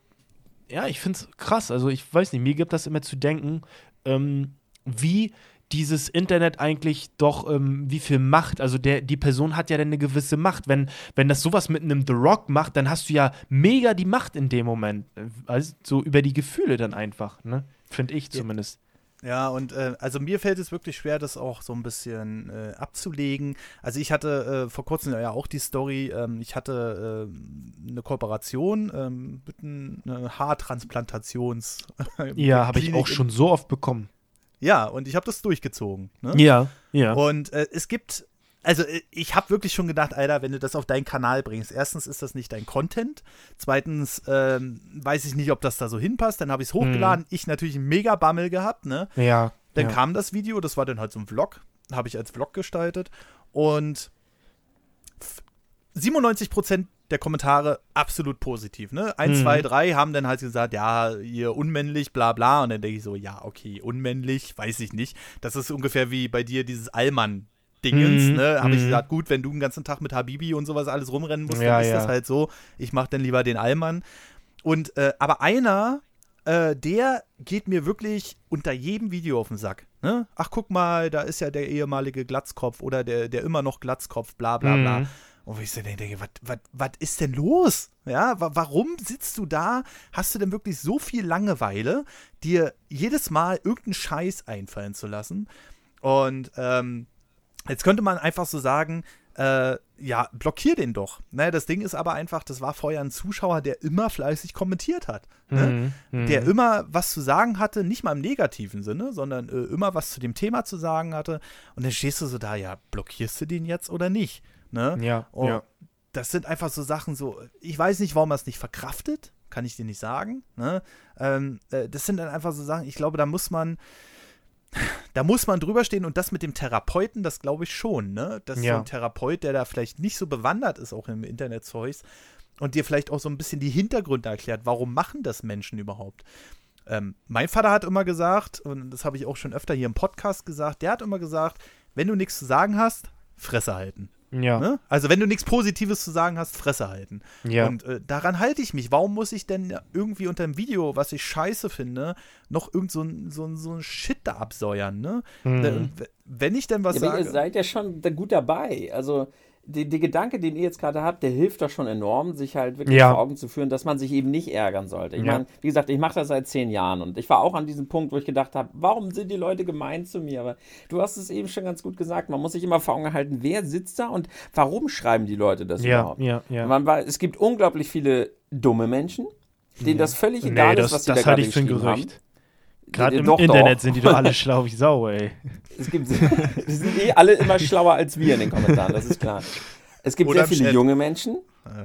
ja, ich finde es krass. Also ich weiß nicht, mir gibt das immer zu denken, ähm, wie dieses Internet eigentlich doch, ähm, wie viel Macht, also der, die Person hat ja dann eine gewisse Macht. Wenn, wenn das sowas mit einem The Rock macht, dann hast du ja mega die Macht in dem Moment. Also so über die Gefühle dann einfach, ne? Finde ich zumindest. Ja, und äh, also mir fällt es wirklich schwer, das auch so ein bisschen äh, abzulegen. Also ich hatte äh, vor kurzem ja auch die Story, ähm, ich hatte äh, eine Kooperation ähm, mit einer Haartransplantations. ja, habe ich auch schon so oft bekommen. Ja, und ich habe das durchgezogen. Ne? Ja, ja. Und äh, es gibt, also äh, ich habe wirklich schon gedacht, Alter, wenn du das auf deinen Kanal bringst, erstens ist das nicht dein Content, zweitens ähm, weiß ich nicht, ob das da so hinpasst, dann habe ich es hochgeladen, hm. ich natürlich einen mega Bammel gehabt, ne? Ja. Dann ja. kam das Video, das war dann halt so ein Vlog, habe ich als Vlog gestaltet und 97 Prozent der Kommentare absolut positiv. Ne? Eins, mhm. zwei, drei haben dann halt gesagt, ja, ihr unmännlich, bla bla. Und dann denke ich so, ja, okay, unmännlich, weiß ich nicht. Das ist ungefähr wie bei dir dieses Allmann. Dingens, mhm. ne, habe ich mhm. gesagt, gut, wenn du den ganzen Tag mit Habibi und sowas alles rumrennen musst, ja, dann ist ja. das halt so. Ich mache dann lieber den Allmann. Und, äh, aber einer, äh, der geht mir wirklich unter jedem Video auf den Sack. Ne? Ach, guck mal, da ist ja der ehemalige Glatzkopf oder der, der immer noch Glatzkopf, bla bla bla. Mhm. Und wo ich so denke, was ist denn los? Ja, warum sitzt du da? Hast du denn wirklich so viel Langeweile, dir jedes Mal irgendeinen Scheiß einfallen zu lassen? Und ähm, jetzt könnte man einfach so sagen, äh, ja, blockier den doch. Ne, das Ding ist aber einfach, das war vorher ein Zuschauer, der immer fleißig kommentiert hat. Ne? Mhm, der mhm. immer was zu sagen hatte, nicht mal im negativen Sinne, sondern äh, immer was zu dem Thema zu sagen hatte. Und dann stehst du so da, ja, blockierst du den jetzt oder nicht? Ne? Ja, Und ja. Das sind einfach so Sachen, so, ich weiß nicht, warum er es nicht verkraftet, kann ich dir nicht sagen. Ne? Ähm, äh, das sind dann einfach so Sachen, ich glaube, da muss man, da muss man drüber stehen und das mit dem Therapeuten, das glaube ich schon, ne? Dass ja. so ein Therapeut, der da vielleicht nicht so bewandert ist, auch im Internet-Zeugs, und dir vielleicht auch so ein bisschen die Hintergründe erklärt, warum machen das Menschen überhaupt. Ähm, mein Vater hat immer gesagt, und das habe ich auch schon öfter hier im Podcast gesagt, der hat immer gesagt, wenn du nichts zu sagen hast, Fresse halten. Ja. Ne? Also wenn du nichts Positives zu sagen hast, Fresse halten. Ja. Und äh, daran halte ich mich. Warum muss ich denn irgendwie unter einem Video, was ich scheiße finde, noch irgend so ein, so ein, so ein Shit da absäuern, ne? Mhm. Wenn ich denn was ja, sage. Ihr seid ja schon gut dabei. Also die, die Gedanke, den ihr jetzt gerade habt, der hilft doch schon enorm, sich halt wirklich ja. vor Augen zu führen, dass man sich eben nicht ärgern sollte. Ich ja. meine, wie gesagt, ich mache das seit zehn Jahren und ich war auch an diesem Punkt, wo ich gedacht habe, warum sind die Leute gemein zu mir? Aber du hast es eben schon ganz gut gesagt, man muss sich immer vor Augen halten, wer sitzt da und warum schreiben die Leute das ja, überhaupt? Ja, ja. Man war, es gibt unglaublich viele dumme Menschen, denen das völlig egal nee, ist, was sie das da gerade geschrieben Gerücht. haben. Gerade im doch, Internet doch. sind die doch alle schlau wie Sau, ey. Es gibt, die sind eh alle immer schlauer als wir in den Kommentaren, das ist klar. Es gibt oder sehr viele junge Menschen.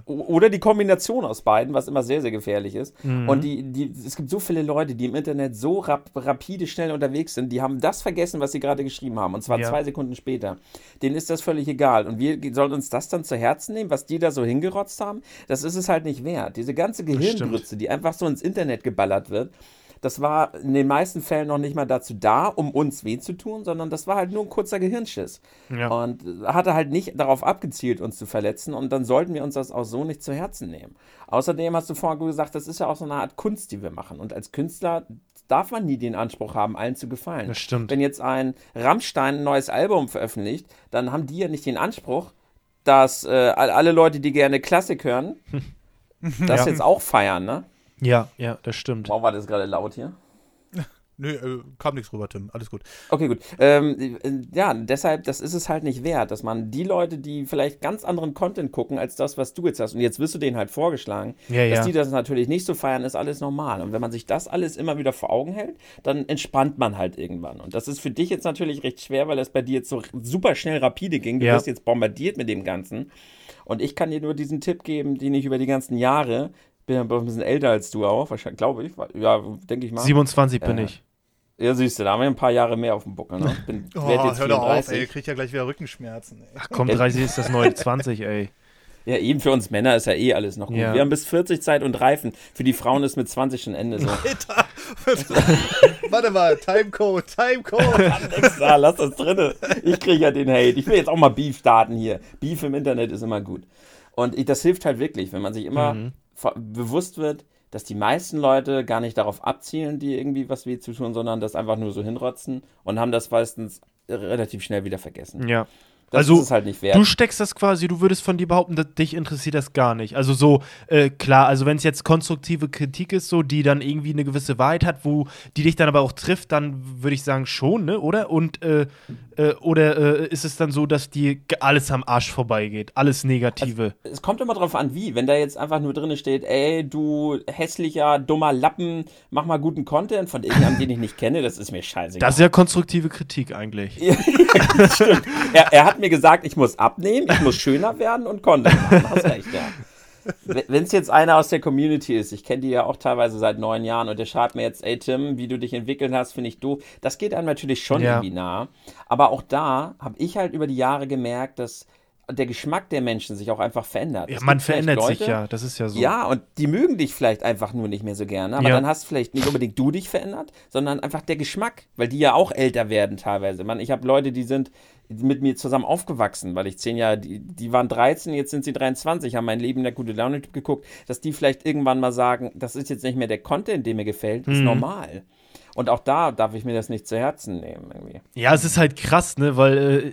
Oder die Kombination aus beiden, was immer sehr, sehr gefährlich ist. Mhm. Und die, die, es gibt so viele Leute, die im Internet so rap, rapide schnell unterwegs sind, die haben das vergessen, was sie gerade geschrieben haben. Und zwar ja. zwei Sekunden später. Denen ist das völlig egal. Und wir sollen uns das dann zu Herzen nehmen, was die da so hingerotzt haben? Das ist es halt nicht wert. Diese ganze Gehirngrütze, die einfach so ins Internet geballert wird, das war in den meisten Fällen noch nicht mal dazu da, um uns weh zu tun, sondern das war halt nur ein kurzer Gehirnschiss. Ja. Und hatte halt nicht darauf abgezielt, uns zu verletzen. Und dann sollten wir uns das auch so nicht zu Herzen nehmen. Außerdem hast du vorhin gesagt, das ist ja auch so eine Art Kunst, die wir machen. Und als Künstler darf man nie den Anspruch haben, allen zu gefallen. Das stimmt. Wenn jetzt ein Rammstein ein neues Album veröffentlicht, dann haben die ja nicht den Anspruch, dass äh, alle Leute, die gerne Klassik hören, das ja. jetzt auch feiern, ne? Ja, ja, das stimmt. Warum war das gerade laut hier? Nö, äh, kam nichts rüber, Tim. Alles gut. Okay, gut. Ähm, äh, ja, deshalb, das ist es halt nicht wert, dass man die Leute, die vielleicht ganz anderen Content gucken als das, was du jetzt hast, und jetzt wirst du denen halt vorgeschlagen, ja, dass ja. die das natürlich nicht so feiern, ist alles normal. Und wenn man sich das alles immer wieder vor Augen hält, dann entspannt man halt irgendwann. Und das ist für dich jetzt natürlich recht schwer, weil das bei dir jetzt so super schnell rapide ging. Du ja. wirst jetzt bombardiert mit dem Ganzen. Und ich kann dir nur diesen Tipp geben, den ich über die ganzen Jahre bin ja ein bisschen älter als du auch, wahrscheinlich, glaube ich. Ja, denke ich mal. 27 bin äh, ich. Ja, siehst du, da haben wir ein paar Jahre mehr auf dem Buckel. Ne? Bin, oh, hör doch auf, ey, kriegt ja gleich wieder Rückenschmerzen. Ey. Ach komm, 30 ist das neue 20, ey. Ja, eben für uns Männer ist ja eh alles noch gut. Ja. Wir haben bis 40 Zeit und Reifen. Für die Frauen ist mit 20 schon Ende so. Warte mal, Timecode, Timecode. Alexa, lass das drinne. Ich kriege ja den Hate. Ich will jetzt auch mal Beef starten hier. Beef im Internet ist immer gut. Und ich, das hilft halt wirklich, wenn man sich immer mhm. Bewusst wird, dass die meisten Leute gar nicht darauf abzielen, die irgendwie was weh zu tun, sondern das einfach nur so hinrotzen und haben das meistens relativ schnell wieder vergessen. Ja. Das also, ist halt nicht wert. Du steckst das quasi, du würdest von dir behaupten, dass dich interessiert das gar nicht. Also so, äh, klar, also wenn es jetzt konstruktive Kritik ist, so, die dann irgendwie eine gewisse Wahrheit hat, wo die dich dann aber auch trifft, dann würde ich sagen schon, ne, oder? Und äh, äh, oder äh, ist es dann so, dass dir alles am Arsch vorbeigeht? Alles Negative? Also, es kommt immer drauf an, wie. Wenn da jetzt einfach nur drin steht, ey, du hässlicher, dummer Lappen, mach mal guten Content von irgendjemandem, den ich nicht kenne, das ist mir scheiße. Das ist ja konstruktive Kritik eigentlich. ja. Er, er hat mir gesagt, ich muss abnehmen, ich muss schöner werden und Content machen. Hast recht, ja. Wenn es jetzt einer aus der Community ist, ich kenne die ja auch teilweise seit neun Jahren und der schreibt mir jetzt, ey Tim, wie du dich entwickelt hast, finde ich doof. Das geht einem natürlich schon ja. irgendwie nah. Aber auch da habe ich halt über die Jahre gemerkt, dass der Geschmack der Menschen sich auch einfach verändert. Ja, man verändert Leute, sich ja, das ist ja so. Ja, und die mögen dich vielleicht einfach nur nicht mehr so gerne. Aber ja. dann hast vielleicht nicht unbedingt du dich verändert, sondern einfach der Geschmack, weil die ja auch älter werden teilweise. Man, ich habe Leute, die sind mit mir zusammen aufgewachsen, weil ich zehn Jahre, die, die waren 13, jetzt sind sie 23, haben mein Leben in der gute Laune geguckt, dass die vielleicht irgendwann mal sagen, das ist jetzt nicht mehr der Content, der mir gefällt, ist mhm. normal. Und auch da darf ich mir das nicht zu Herzen nehmen irgendwie. Ja, es ist halt krass, ne, weil äh,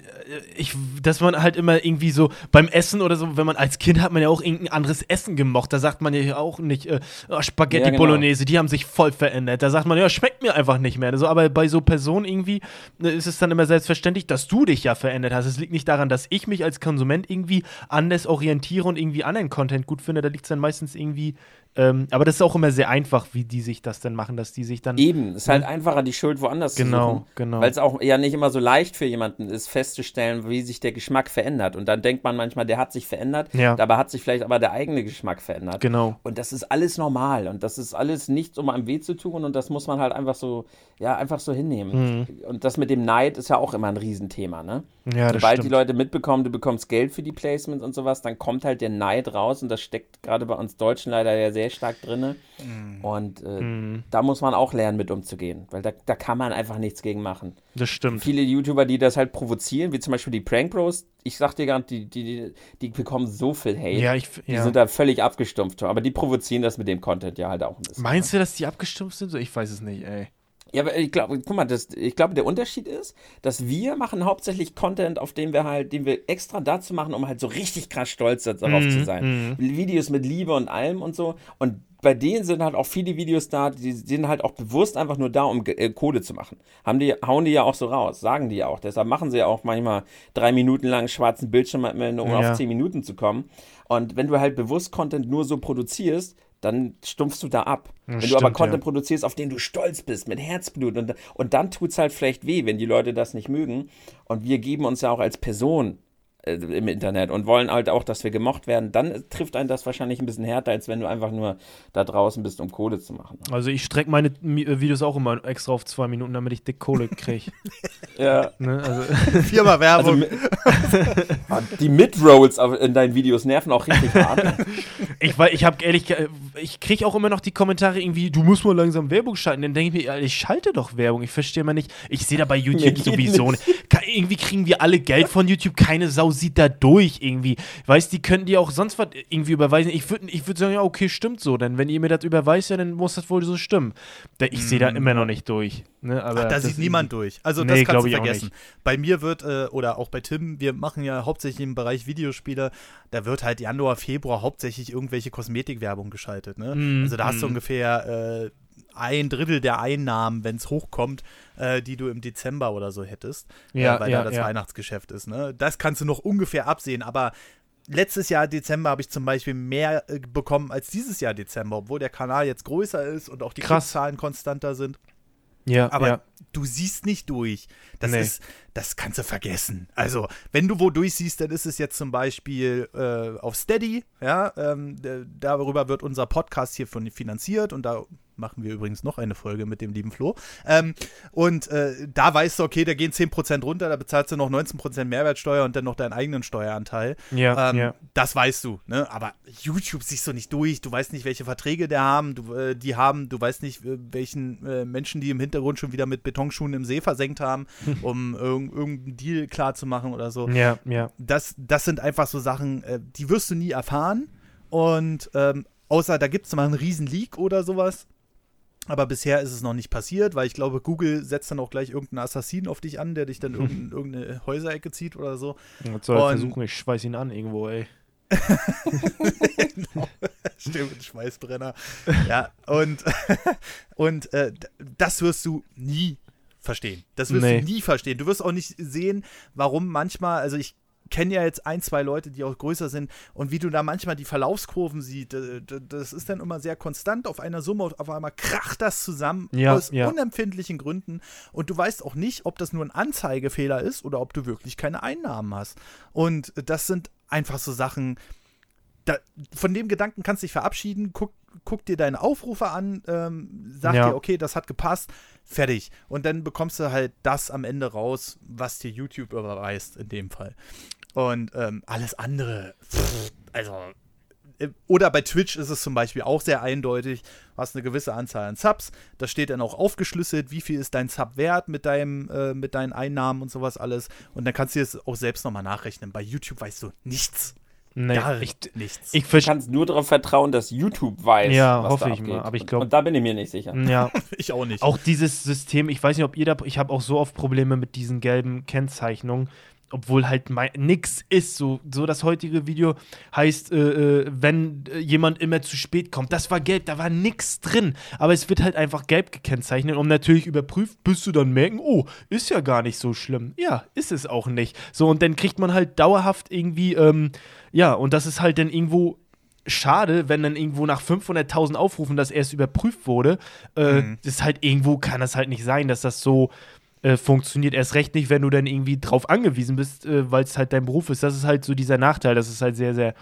ich, dass man halt immer irgendwie so beim Essen oder so, wenn man als Kind hat man ja auch irgendein anderes Essen gemocht. Da sagt man ja auch nicht äh, oh, Spaghetti ja, genau. Bolognese, die haben sich voll verändert. Da sagt man ja, schmeckt mir einfach nicht mehr. Also, aber bei so Personen irgendwie ne, ist es dann immer selbstverständlich, dass du dich ja verändert hast. Es liegt nicht daran, dass ich mich als Konsument irgendwie anders orientiere und irgendwie anderen Content gut finde. Da liegt es dann meistens irgendwie ähm, aber das ist auch immer sehr einfach, wie die sich das dann machen, dass die sich dann. Eben, es ist halt ne? einfacher, die Schuld woanders genau, zu suchen. Genau, genau. Weil es auch ja nicht immer so leicht für jemanden ist, festzustellen, wie sich der Geschmack verändert. Und dann denkt man manchmal, der hat sich verändert, ja. dabei hat sich vielleicht aber der eigene Geschmack verändert. Genau. Und das ist alles normal und das ist alles nichts, um einem weh zu tun und das muss man halt einfach so, ja, einfach so hinnehmen. Mhm. Und das mit dem Neid ist ja auch immer ein Riesenthema, ne? Ja, das Sobald stimmt. die Leute mitbekommen, du bekommst Geld für die Placements und sowas, dann kommt halt der Neid raus und das steckt gerade bei uns Deutschen leider ja sehr stark drin. Mhm. Und äh, mhm. da muss man auch lernen, mit umzugehen, weil da, da kann man einfach nichts gegen machen. Das stimmt. Viele YouTuber, die das halt provozieren, wie zum Beispiel die Prank Bros, ich sag dir gar nicht, die, die, die bekommen so viel Hate. Ja, ich, ja. Die sind da völlig abgestumpft, aber die provozieren das mit dem Content ja halt auch ein bisschen. Meinst ne? du, dass die abgestumpft sind? Ich weiß es nicht, ey. Ja, aber ich glaube, guck mal, das, ich glaube, der Unterschied ist, dass wir machen hauptsächlich Content, auf dem wir halt, den wir extra dazu machen, um halt so richtig krass stolz darauf mm, zu sein. Mm. Videos mit Liebe und allem und so. Und bei denen sind halt auch viele Videos da, die sind halt auch bewusst einfach nur da, um äh, Kohle zu machen. Haben die, hauen die ja auch so raus, sagen die ja auch. Deshalb machen sie ja auch manchmal drei Minuten lang schwarzen Bildschirm, um ja. auf zehn Minuten zu kommen. Und wenn du halt bewusst Content nur so produzierst, dann stumpfst du da ab. Ja, wenn stimmt, du aber Content ja. produzierst, auf den du stolz bist, mit Herzblut und, und dann tut es halt vielleicht weh, wenn die Leute das nicht mögen. Und wir geben uns ja auch als Person im Internet und wollen halt auch, dass wir gemocht werden, dann trifft einen das wahrscheinlich ein bisschen härter, als wenn du einfach nur da draußen bist, um Kohle zu machen. Also ich strecke meine äh, Videos auch immer extra auf zwei Minuten, damit ich dick Kohle kriege. ja. Ne, also Firma Werbung. Also, ah, die Mid-Rolls in deinen Videos nerven auch richtig hart. ich ich habe ehrlich, äh, ich kriege auch immer noch die Kommentare irgendwie, du musst mal langsam Werbung schalten. Dann denke ich mir, ich schalte doch Werbung. Ich verstehe mal nicht. Ich sehe da bei YouTube nee, sowieso nicht. Irgendwie kriegen wir alle Geld von YouTube, keine Sau sieht da durch irgendwie. Weißt, die könnten dir auch sonst was irgendwie überweisen. Ich würde ich würd sagen, ja, okay, stimmt so. Denn wenn ihr mir das überweist, ja, dann muss das wohl so stimmen. Ich sehe da mm. immer noch nicht durch. Ne? Aber Ach, da sieht niemand durch. Also nee, das kannst du vergessen. Bei mir wird, äh, oder auch bei Tim, wir machen ja hauptsächlich im Bereich Videospiele, da wird halt Januar, Februar hauptsächlich irgendwelche Kosmetikwerbung geschaltet. Ne? Mm, also da hast mm. du ungefähr äh, ein Drittel der Einnahmen, wenn es hochkommt, äh, die du im Dezember oder so hättest, äh, ja, äh, weil ja, da das ja. Weihnachtsgeschäft ist. Ne? Das kannst du noch ungefähr absehen, aber letztes Jahr Dezember habe ich zum Beispiel mehr äh, bekommen als dieses Jahr Dezember, obwohl der Kanal jetzt größer ist und auch die Zahlen konstanter sind. Ja, aber ja. du siehst nicht durch. Das nee. ist, das kannst du vergessen. Also, wenn du wo durchsiehst, dann ist es jetzt zum Beispiel äh, auf Steady, ja, ähm, darüber wird unser Podcast hier von, finanziert und da machen wir übrigens noch eine Folge mit dem lieben Flo. Ähm, und äh, da weißt du, okay, da gehen 10% runter, da bezahlst du noch 19% Mehrwertsteuer und dann noch deinen eigenen Steueranteil. Ja, ähm, ja. Das weißt du, ne? Aber YouTube siehst du nicht durch, du weißt nicht, welche Verträge der haben, du, äh, die haben, du weißt nicht, äh, welchen äh, Menschen die im Hintergrund schon wieder mit Betonschuhen im See versenkt haben, um irg irgendeinen Deal klar zu machen oder so. Ja, ja. Das, das sind einfach so Sachen, äh, die wirst du nie erfahren. Und ähm, außer da gibt es mal einen riesen Leak oder sowas. Aber bisher ist es noch nicht passiert, weil ich glaube, Google setzt dann auch gleich irgendeinen Assassinen auf dich an, der dich dann in irgendeine Häuserecke zieht oder so. Was soll er versuchen? Ich schweiß ihn an irgendwo, ey. genau. Stimmt, Schweißbrenner. Ja, und, und äh, das wirst du nie verstehen. Das wirst nee. du nie verstehen. Du wirst auch nicht sehen, warum manchmal, also ich kenne ja jetzt ein, zwei Leute, die auch größer sind und wie du da manchmal die Verlaufskurven siehst, das ist dann immer sehr konstant auf einer Summe, auf einmal kracht das zusammen ja, aus ja. unempfindlichen Gründen und du weißt auch nicht, ob das nur ein Anzeigefehler ist oder ob du wirklich keine Einnahmen hast. Und das sind einfach so Sachen, da, von dem Gedanken kannst du dich verabschieden, guck, guck dir deine Aufrufe an, ähm, sag ja. dir, okay, das hat gepasst, fertig. Und dann bekommst du halt das am Ende raus, was dir YouTube überweist, in dem Fall. Und ähm, alles andere, pff, also. Äh, oder bei Twitch ist es zum Beispiel auch sehr eindeutig. Du hast eine gewisse Anzahl an Subs. Da steht dann auch aufgeschlüsselt, wie viel ist dein Sub wert mit, deinem, äh, mit deinen Einnahmen und sowas alles. Und dann kannst du es auch selbst nochmal nachrechnen. Bei YouTube weißt du nichts. Nee, Gar ich, nichts. Ich du kannst nur darauf vertrauen, dass YouTube weiß. Ja, hoffe ich mal. Aber ich glaube. Und da bin ich mir nicht sicher. Ja, ich auch nicht. Auch dieses System, ich weiß nicht, ob ihr da. Ich habe auch so oft Probleme mit diesen gelben Kennzeichnungen obwohl halt nix ist. So, so das heutige Video heißt, äh, äh, wenn äh, jemand immer zu spät kommt. Das war gelb, da war nix drin. Aber es wird halt einfach gelb gekennzeichnet und natürlich überprüft, bis du dann merken, oh, ist ja gar nicht so schlimm. Ja, ist es auch nicht. So, und dann kriegt man halt dauerhaft irgendwie, ähm, ja, und das ist halt dann irgendwo schade, wenn dann irgendwo nach 500.000 Aufrufen das erst überprüft wurde. Äh, mhm. Das ist halt irgendwo, kann das halt nicht sein, dass das so äh, funktioniert. Erst recht nicht, wenn du dann irgendwie drauf angewiesen bist, äh, weil es halt dein Beruf ist. Das ist halt so dieser Nachteil, dass es halt sehr, sehr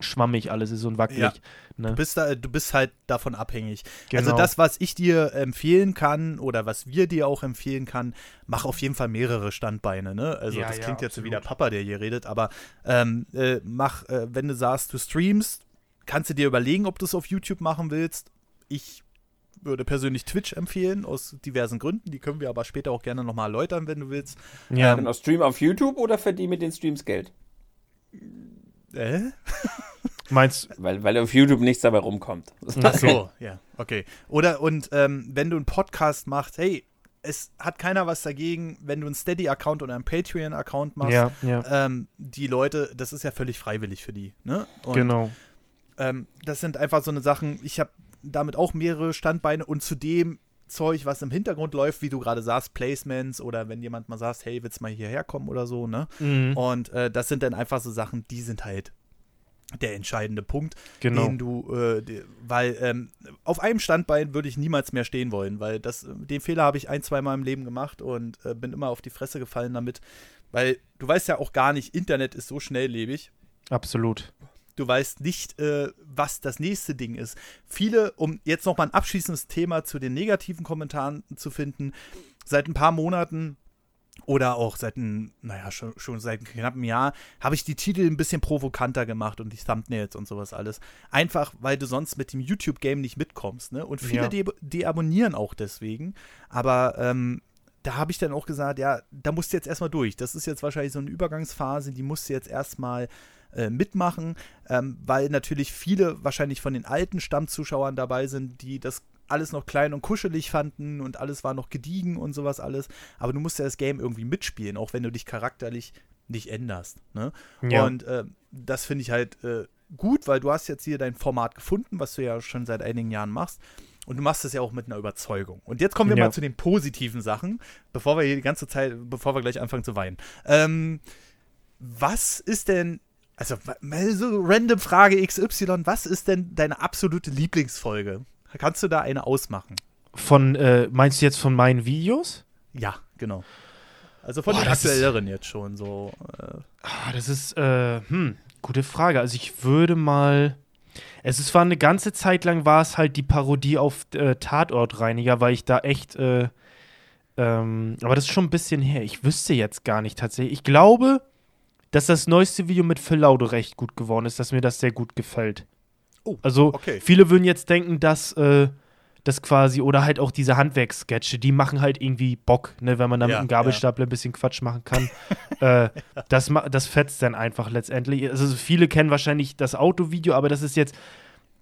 schwammig alles ist und wackelig. Ja. Ne? Du, bist da, du bist halt davon abhängig. Genau. Also das, was ich dir empfehlen kann oder was wir dir auch empfehlen kann, mach auf jeden Fall mehrere Standbeine. Ne? Also ja, das klingt ja, jetzt wie der Papa, der hier redet, aber ähm, äh, mach, äh, wenn du sagst, du streamst, kannst du dir überlegen, ob du es auf YouTube machen willst. Ich würde persönlich Twitch empfehlen, aus diversen Gründen. Die können wir aber später auch gerne nochmal erläutern, wenn du willst. Ja. Ähm, Stream auf YouTube oder verdienen mit den Streams Geld? Äh? Meinst weil, weil auf YouTube nichts dabei rumkommt. Ach so, ja, okay. Oder und ähm, wenn du einen Podcast machst, hey, es hat keiner was dagegen, wenn du einen Steady-Account oder einen Patreon-Account machst. Ja, ja. Ähm, die Leute, das ist ja völlig freiwillig für die. Ne? Und, genau. Ähm, das sind einfach so eine Sachen, ich habe damit auch mehrere Standbeine und zudem Zeug, was im Hintergrund läuft, wie du gerade sagst, Placements oder wenn jemand mal sagt, hey, willst du mal hierher kommen oder so, ne? Mhm. Und äh, das sind dann einfach so Sachen, die sind halt der entscheidende Punkt, genau. den du, äh, die, weil ähm, auf einem Standbein würde ich niemals mehr stehen wollen, weil das, den Fehler habe ich ein, zwei Mal im Leben gemacht und äh, bin immer auf die Fresse gefallen damit, weil du weißt ja auch gar nicht, Internet ist so schnelllebig. Absolut. Du weißt nicht, äh, was das nächste Ding ist. Viele, um jetzt noch mal ein abschließendes Thema zu den negativen Kommentaren zu finden, seit ein paar Monaten oder auch seit ein, naja, schon, schon seit einem knappen Jahr, habe ich die Titel ein bisschen provokanter gemacht und die Thumbnails und sowas alles. Einfach, weil du sonst mit dem YouTube-Game nicht mitkommst, ne? Und viele ja. deabonnieren de auch deswegen. Aber ähm, da habe ich dann auch gesagt, ja, da musst du jetzt erstmal durch. Das ist jetzt wahrscheinlich so eine Übergangsphase, die musst du jetzt erstmal äh, mitmachen, ähm, weil natürlich viele wahrscheinlich von den alten Stammzuschauern dabei sind, die das alles noch klein und kuschelig fanden und alles war noch gediegen und sowas alles. Aber du musst ja das Game irgendwie mitspielen, auch wenn du dich charakterlich nicht änderst. Ne? Ja. Und äh, das finde ich halt äh, gut, weil du hast jetzt hier dein Format gefunden, was du ja schon seit einigen Jahren machst. Und du machst es ja auch mit einer Überzeugung. Und jetzt kommen wir ja. mal zu den positiven Sachen, bevor wir hier die ganze Zeit, bevor wir gleich anfangen zu weinen. Ähm, was ist denn also, so random Frage XY, was ist denn deine absolute Lieblingsfolge? Kannst du da eine ausmachen? Von, äh, meinst du jetzt von meinen Videos? Ja, genau. Also von Boah, den aktuelleren ist, jetzt schon so. Äh. Ah, das ist, äh, hm, gute Frage. Also ich würde mal. Es ist, war eine ganze Zeit lang war es halt die Parodie auf äh, Tatortreiniger, weil ich da echt, äh, ähm, aber das ist schon ein bisschen her. Ich wüsste jetzt gar nicht tatsächlich. Ich glaube, dass das neueste Video mit Phil Laude recht gut geworden ist, dass mir das sehr gut gefällt. Oh, also okay. viele würden jetzt denken, dass äh, das quasi, oder halt auch diese Handwerkssketche, die machen halt irgendwie Bock, ne, wenn man da ja, mit einem Gabelstapler ja. ein bisschen Quatsch machen kann. äh, das, das fetzt dann einfach letztendlich. Also viele kennen wahrscheinlich das Autovideo, aber das ist jetzt,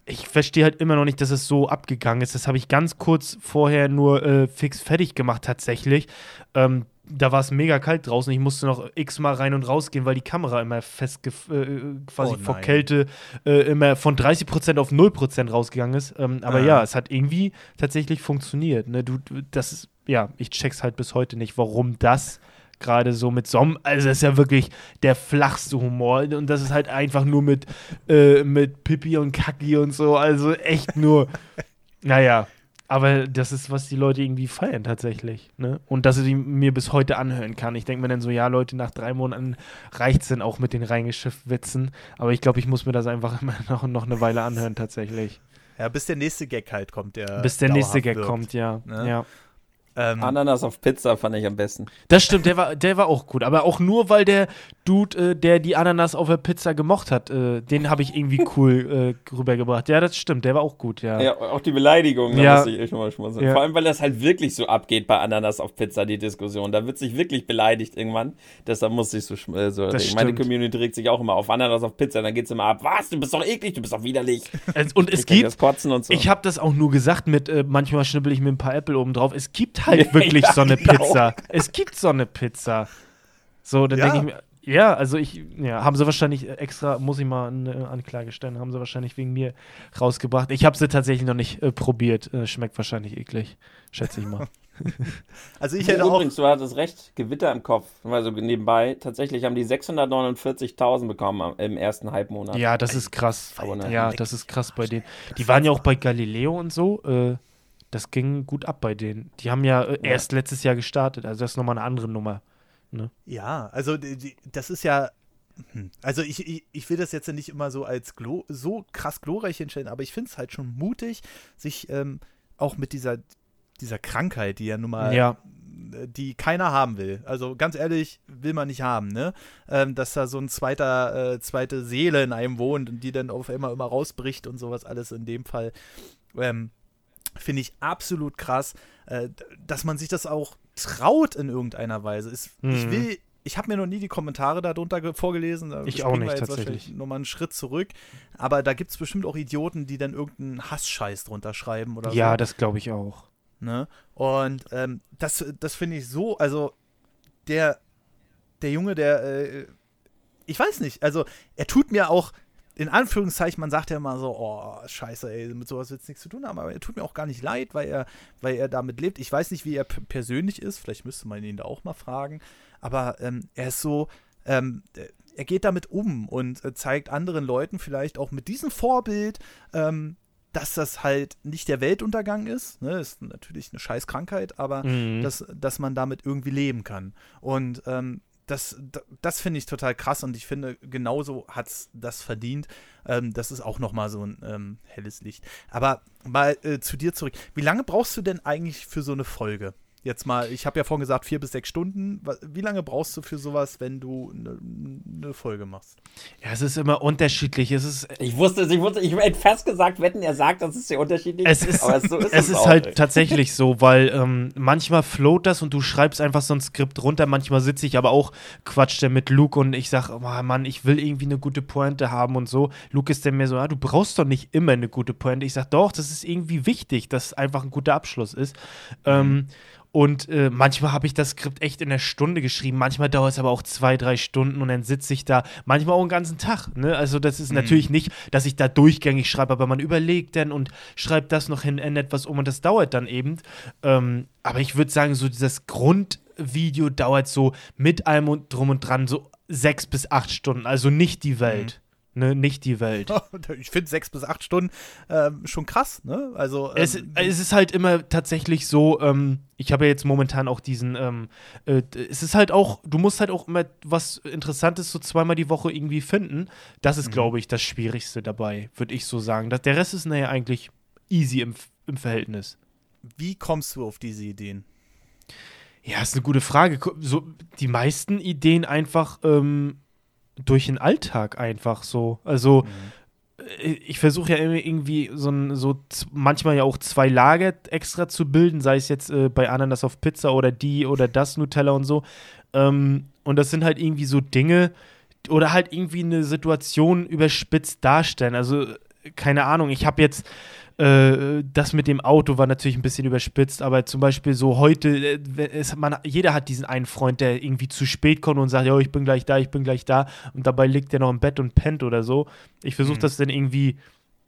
ich verstehe halt immer noch nicht, dass es so abgegangen ist. Das habe ich ganz kurz vorher nur äh, fix fertig gemacht tatsächlich. Ähm, da war es mega kalt draußen. Ich musste noch x-mal rein und rausgehen, weil die Kamera immer fest äh, quasi oh vor Kälte äh, immer von 30% auf 0% rausgegangen ist. Ähm, aber ah. ja, es hat irgendwie tatsächlich funktioniert. Ne? Du, das ist, ja, ich check's halt bis heute nicht, warum das gerade so mit Som, also das ist ja wirklich der flachste Humor und das ist halt einfach nur mit, äh, mit Pippi und Kaki und so, also echt nur, naja, aber das ist, was die Leute irgendwie feiern tatsächlich. Ne? Und dass ich mir bis heute anhören kann. Ich denke mir dann so, ja, Leute, nach drei Monaten reicht es dann auch mit den Reingeschifft-Witzen. Aber ich glaube, ich muss mir das einfach immer noch, noch eine Weile anhören tatsächlich. Ja, bis der nächste Gag halt kommt, der. Bis der nächste Gag wirkt, kommt, ja. Ne? ja. Ähm, Ananas auf Pizza fand ich am besten. Das stimmt, der war, der war auch gut. Aber auch nur, weil der Dude, äh, der die Ananas auf der Pizza gemocht hat, äh, den habe ich irgendwie cool äh, rübergebracht. Ja, das stimmt, der war auch gut, ja. Ja, auch die Beleidigung, da ja. muss ich echt mal schmunzeln. Ja. Vor allem, weil das halt wirklich so abgeht bei Ananas auf Pizza, die Diskussion. Da wird sich wirklich beleidigt irgendwann. Deshalb muss ich so, äh, so Meine Community regt sich auch immer auf Ananas auf Pizza, dann geht es immer ab. Was? Du bist doch eklig, du bist doch widerlich. Und es ich gibt, so. ich habe das auch nur gesagt mit, äh, manchmal schnibbel ich mir ein paar Äpfel oben drauf. Es gibt halt wirklich ja, so eine genau. Pizza. Es gibt so eine Pizza. So, dann ja. denke ich mir, ja, also ich, ja, haben sie wahrscheinlich extra, muss ich mal eine Anklage stellen, haben sie wahrscheinlich wegen mir rausgebracht. Ich habe sie tatsächlich noch nicht äh, probiert. Äh, schmeckt wahrscheinlich eklig, schätze ich mal. also ich hätte auch. Übrigens, du hattest recht, Gewitter im Kopf. Also nebenbei, tatsächlich haben die 649.000 bekommen im ersten Halbmonat. Ja, das ist krass. Ja, das ist krass bei denen. Die waren ja auch bei Galileo und so. Äh, das ging gut ab bei denen. Die haben ja, äh, ja. erst letztes Jahr gestartet, also das ist nochmal eine andere Nummer. Ne? Ja, also das ist ja. Hm, also ich, ich, ich, will das jetzt nicht immer so als glo so krass glorreich hinstellen, aber ich finde es halt schon mutig, sich ähm, auch mit dieser, dieser Krankheit, die ja nun mal ja die keiner haben will. Also ganz ehrlich, will man nicht haben, ne? Ähm, dass da so ein zweiter, äh, zweite Seele in einem wohnt und die dann auf einmal immer rausbricht und sowas alles in dem Fall. Ähm, Finde ich absolut krass, äh, dass man sich das auch traut in irgendeiner Weise. Ist, mhm. Ich will, ich habe mir noch nie die Kommentare darunter vorgelesen. Da ich auch nicht, wir jetzt tatsächlich. Nochmal einen Schritt zurück. Aber da gibt es bestimmt auch Idioten, die dann irgendeinen Hassscheiß drunter schreiben oder ja, so. Das glaube ich auch. Ne? Und ähm, das, das finde ich so, also der, der Junge, der, äh, ich weiß nicht, also er tut mir auch, in Anführungszeichen, man sagt ja immer so, oh, scheiße, ey, mit sowas wird es nichts zu tun haben, aber er tut mir auch gar nicht leid, weil er, weil er damit lebt. Ich weiß nicht, wie er persönlich ist, vielleicht müsste man ihn da auch mal fragen, aber ähm, er ist so, ähm, er geht damit um und äh, zeigt anderen Leuten vielleicht auch mit diesem Vorbild, ähm, dass das halt nicht der Weltuntergang ist. Ne? Ist natürlich eine Scheißkrankheit, aber mhm. dass, dass man damit irgendwie leben kann. Und ähm, das, das finde ich total krass und ich finde, genauso hat es das verdient. Ähm, das ist auch nochmal so ein ähm, helles Licht. Aber mal äh, zu dir zurück. Wie lange brauchst du denn eigentlich für so eine Folge? Jetzt mal, ich habe ja vorhin gesagt, vier bis sechs Stunden. Wie lange brauchst du für sowas, wenn du eine ne Folge machst? Ja, es ist immer unterschiedlich. Es ist, ich wusste ich wusste, ich hätte fast gesagt, wenn er sagt, das ist sehr unterschiedlich. Es ist, aber so ist es, es ist halt ey. tatsächlich so, weil ähm, manchmal float das und du schreibst einfach so ein Skript runter. Manchmal sitze ich aber auch, quatscht der mit Luke und ich sage, oh Mann, ich will irgendwie eine gute Pointe haben und so. Luke ist dann mir so, ah, du brauchst doch nicht immer eine gute Pointe. Ich sage, doch, das ist irgendwie wichtig, dass es einfach ein guter Abschluss ist. Ähm, mhm. Ähm, und äh, manchmal habe ich das Skript echt in einer Stunde geschrieben, manchmal dauert es aber auch zwei, drei Stunden und dann sitze ich da, manchmal auch einen ganzen Tag. Ne? Also das ist mhm. natürlich nicht, dass ich da durchgängig schreibe, aber man überlegt dann und schreibt das noch hin, ändert was um und das dauert dann eben. Ähm, aber ich würde sagen, so dieses Grundvideo dauert so mit allem und drum und dran so sechs bis acht Stunden, also nicht die Welt. Ne, nicht die Welt. Ich finde sechs bis acht Stunden ähm, schon krass, ne? Also ähm, es, es, ist halt immer tatsächlich so. Ähm, ich habe ja jetzt momentan auch diesen. Ähm, äh, es ist halt auch. Du musst halt auch immer was Interessantes so zweimal die Woche irgendwie finden. Das ist, mhm. glaube ich, das Schwierigste dabei, würde ich so sagen. Das, der Rest ist naja eigentlich easy im, im Verhältnis. Wie kommst du auf diese Ideen? Ja, ist eine gute Frage. So die meisten Ideen einfach ähm, durch den Alltag einfach so. Also mhm. Äh, ich versuche ja immer irgendwie so, ein, so manchmal ja auch zwei Lager extra zu bilden, sei es jetzt äh, bei Ananas auf Pizza oder die oder das Nutella und so. Ähm, und das sind halt irgendwie so Dinge oder halt irgendwie eine Situation überspitzt darstellen. Also keine Ahnung, ich habe jetzt äh, das mit dem Auto war natürlich ein bisschen überspitzt, aber zum Beispiel so heute, äh, ist man, jeder hat diesen einen Freund, der irgendwie zu spät kommt und sagt, ja, ich bin gleich da, ich bin gleich da und dabei liegt der noch im Bett und pennt oder so. Ich versuche mhm. das dann irgendwie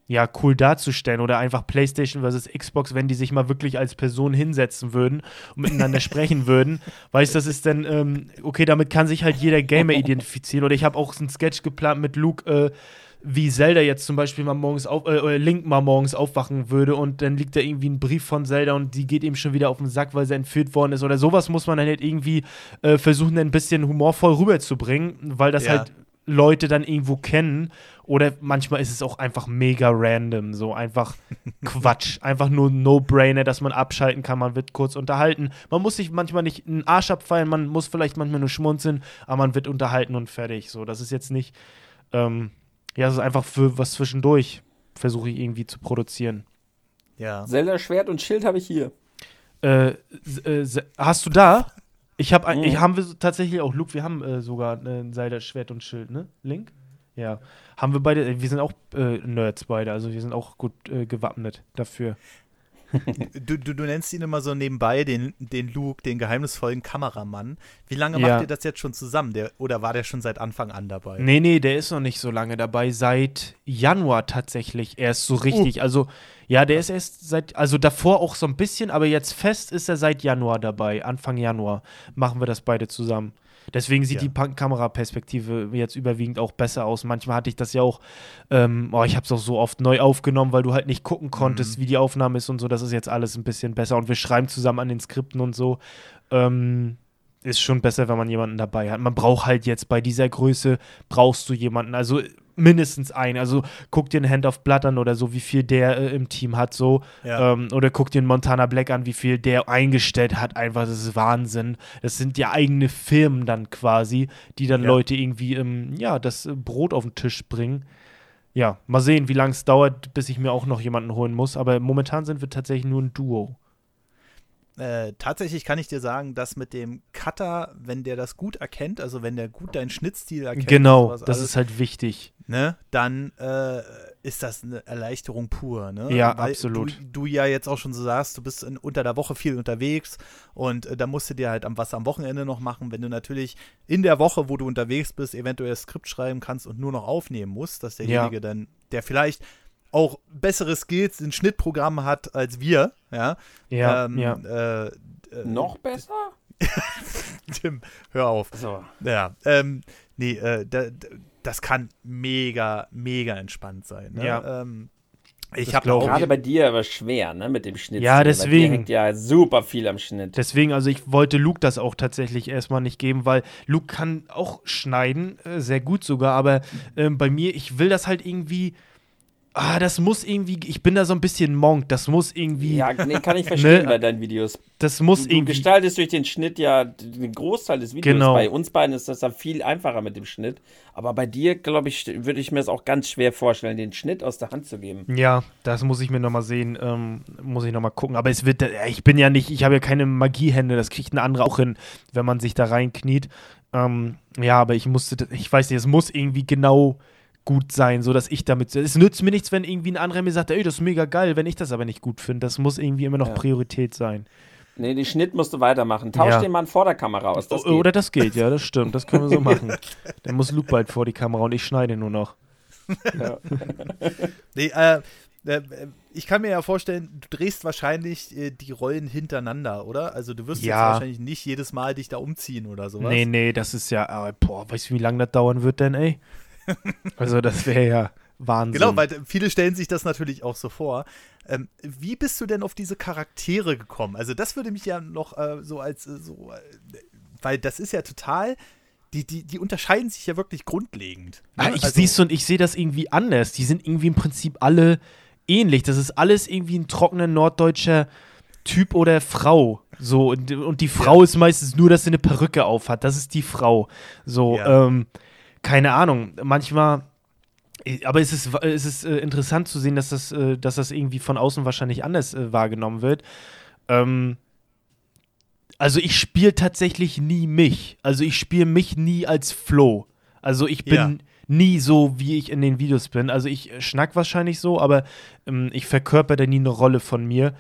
ja, cool darzustellen oder einfach PlayStation versus Xbox, wenn die sich mal wirklich als Person hinsetzen würden und miteinander sprechen würden. Weißt du, das ist dann, ähm, okay, damit kann sich halt jeder Gamer identifizieren. Oder ich habe auch so einen Sketch geplant mit Luke, äh, wie Zelda jetzt zum Beispiel mal morgens auf, äh, Link mal morgens aufwachen würde und dann liegt da irgendwie ein Brief von Zelda und die geht ihm schon wieder auf den Sack, weil sie entführt worden ist oder sowas muss man dann halt irgendwie äh, versuchen, ein bisschen humorvoll rüberzubringen, weil das ja. halt Leute dann irgendwo kennen oder manchmal ist es auch einfach mega random, so einfach Quatsch, einfach nur No-Brainer, dass man abschalten kann, man wird kurz unterhalten. Man muss sich manchmal nicht einen Arsch abfallen, man muss vielleicht manchmal nur schmunzeln, aber man wird unterhalten und fertig. So, das ist jetzt nicht ähm, ja, es ist einfach für was zwischendurch, versuche ich irgendwie zu produzieren. Ja. Zelda Schwert und Schild habe ich hier. Äh, äh, hast du da? Ich habe, mhm. ich haben wir tatsächlich auch, Luke, wir haben äh, sogar ein Zelda Schwert und Schild, ne? Link? Ja. Haben wir beide, wir sind auch äh, Nerds beide, also wir sind auch gut äh, gewappnet dafür du, du, du, nennst ihn immer so nebenbei, den, den Luke, den geheimnisvollen Kameramann. Wie lange ja. macht ihr das jetzt schon zusammen? Der, oder war der schon seit Anfang an dabei? Nee, nee, der ist noch nicht so lange dabei. Seit Januar tatsächlich erst so richtig. Uh. Also, ja, der ist erst seit, also davor auch so ein bisschen, aber jetzt fest ist er seit Januar dabei. Anfang Januar machen wir das beide zusammen. Deswegen sieht ja. die Kameraperspektive jetzt überwiegend auch besser aus. Manchmal hatte ich das ja auch, ähm, oh, ich habe es auch so oft neu aufgenommen, weil du halt nicht gucken konntest, mhm. wie die Aufnahme ist und so. Das ist jetzt alles ein bisschen besser und wir schreiben zusammen an den Skripten und so. Ähm, ist schon besser, wenn man jemanden dabei hat. Man braucht halt jetzt bei dieser Größe, brauchst du jemanden. Also mindestens einen. Also guck dir einen Hand of Blood an oder so, wie viel der äh, im Team hat, so. Ja. Ähm, oder guck dir einen Montana Black an, wie viel der eingestellt hat. Einfach, das ist Wahnsinn. Das sind ja eigene Firmen dann quasi, die dann ja. Leute irgendwie, ähm, ja, das Brot auf den Tisch bringen. Ja, mal sehen, wie lange es dauert, bis ich mir auch noch jemanden holen muss. Aber momentan sind wir tatsächlich nur ein Duo. Äh, tatsächlich kann ich dir sagen, dass mit dem Cutter, wenn der das gut erkennt, also wenn der gut deinen Schnittstil erkennt, genau, das alles, ist halt wichtig, ne, dann äh, ist das eine Erleichterung pur, ne? Ja, Weil absolut. Du, du, ja jetzt auch schon so sagst, du bist in, unter der Woche viel unterwegs und äh, da musst du dir halt am was am Wochenende noch machen, wenn du natürlich in der Woche, wo du unterwegs bist, eventuell das Skript schreiben kannst und nur noch aufnehmen musst, dass derjenige ja. dann, der vielleicht auch bessere Skills in Schnittprogrammen hat als wir. Ja. Ja. Ähm, ja. Äh, äh, Noch besser? Tim, hör auf. So. Ja. Ähm, nee, äh, da, das kann mega, mega entspannt sein. Ne? Ja. Ähm, ich habe gerade bei dir aber schwer, ne, mit dem Schnitt. Ja, deswegen hängt ja super viel am Schnitt. Deswegen, also ich wollte Luke das auch tatsächlich erstmal nicht geben, weil Luke kann auch schneiden, äh, sehr gut sogar, aber äh, bei mir, ich will das halt irgendwie ah, das muss irgendwie, ich bin da so ein bisschen Monk, das muss irgendwie. Ja, nee, kann ich verstehen ne? bei deinen Videos. Das muss du, irgendwie. Du gestaltest durch den Schnitt ja den Großteil des Videos. Genau. Bei uns beiden ist das dann viel einfacher mit dem Schnitt. Aber bei dir, glaube ich, würde ich mir das auch ganz schwer vorstellen, den Schnitt aus der Hand zu geben. Ja, das muss ich mir nochmal sehen, ähm, muss ich nochmal gucken. Aber es wird, ich bin ja nicht, ich habe ja keine Magiehände, das kriegt ein anderer auch hin, wenn man sich da reinkniet. Ähm, ja, aber ich musste, ich weiß nicht, es muss irgendwie genau gut sein, so dass ich damit. Es nützt mir nichts, wenn irgendwie ein anderer mir sagt, ey, das ist mega geil, wenn ich das aber nicht gut finde. Das muss irgendwie immer noch ja. Priorität sein. Nee, den Schnitt musst du weitermachen. Tausch ja. den mal vor der Kamera aus. Das Oder das geht, ja, das stimmt. Das können wir so machen. Dann muss Luke bald vor die Kamera und ich schneide nur noch. Ja. nee, äh, äh, ich kann mir ja vorstellen, du drehst wahrscheinlich äh, die Rollen hintereinander, oder? Also du wirst ja. jetzt wahrscheinlich nicht jedes Mal dich da umziehen oder sowas. Nee, nee, das ist ja, äh, boah, weißt du, wie lange das dauern wird denn, ey? also das wäre ja Wahnsinn. Genau, weil viele stellen sich das natürlich auch so vor. Ähm, wie bist du denn auf diese Charaktere gekommen? Also das würde mich ja noch äh, so als äh, so, äh, weil das ist ja total die, die, die unterscheiden sich ja wirklich grundlegend. Ne? Ah, ich also, siehst und ich sehe das irgendwie anders. Die sind irgendwie im Prinzip alle ähnlich. Das ist alles irgendwie ein trockener norddeutscher Typ oder Frau. So, und, und die Frau ja. ist meistens nur, dass sie eine Perücke auf hat. Das ist die Frau. So, ja. ähm, keine Ahnung. Manchmal. Aber es ist, es ist äh, interessant zu sehen, dass das, äh, dass das irgendwie von außen wahrscheinlich anders äh, wahrgenommen wird. Ähm, also ich spiele tatsächlich nie mich. Also ich spiele mich nie als Flo. Also ich bin ja. nie so, wie ich in den Videos bin. Also ich schnack wahrscheinlich so, aber ähm, ich verkörper da nie eine Rolle von mir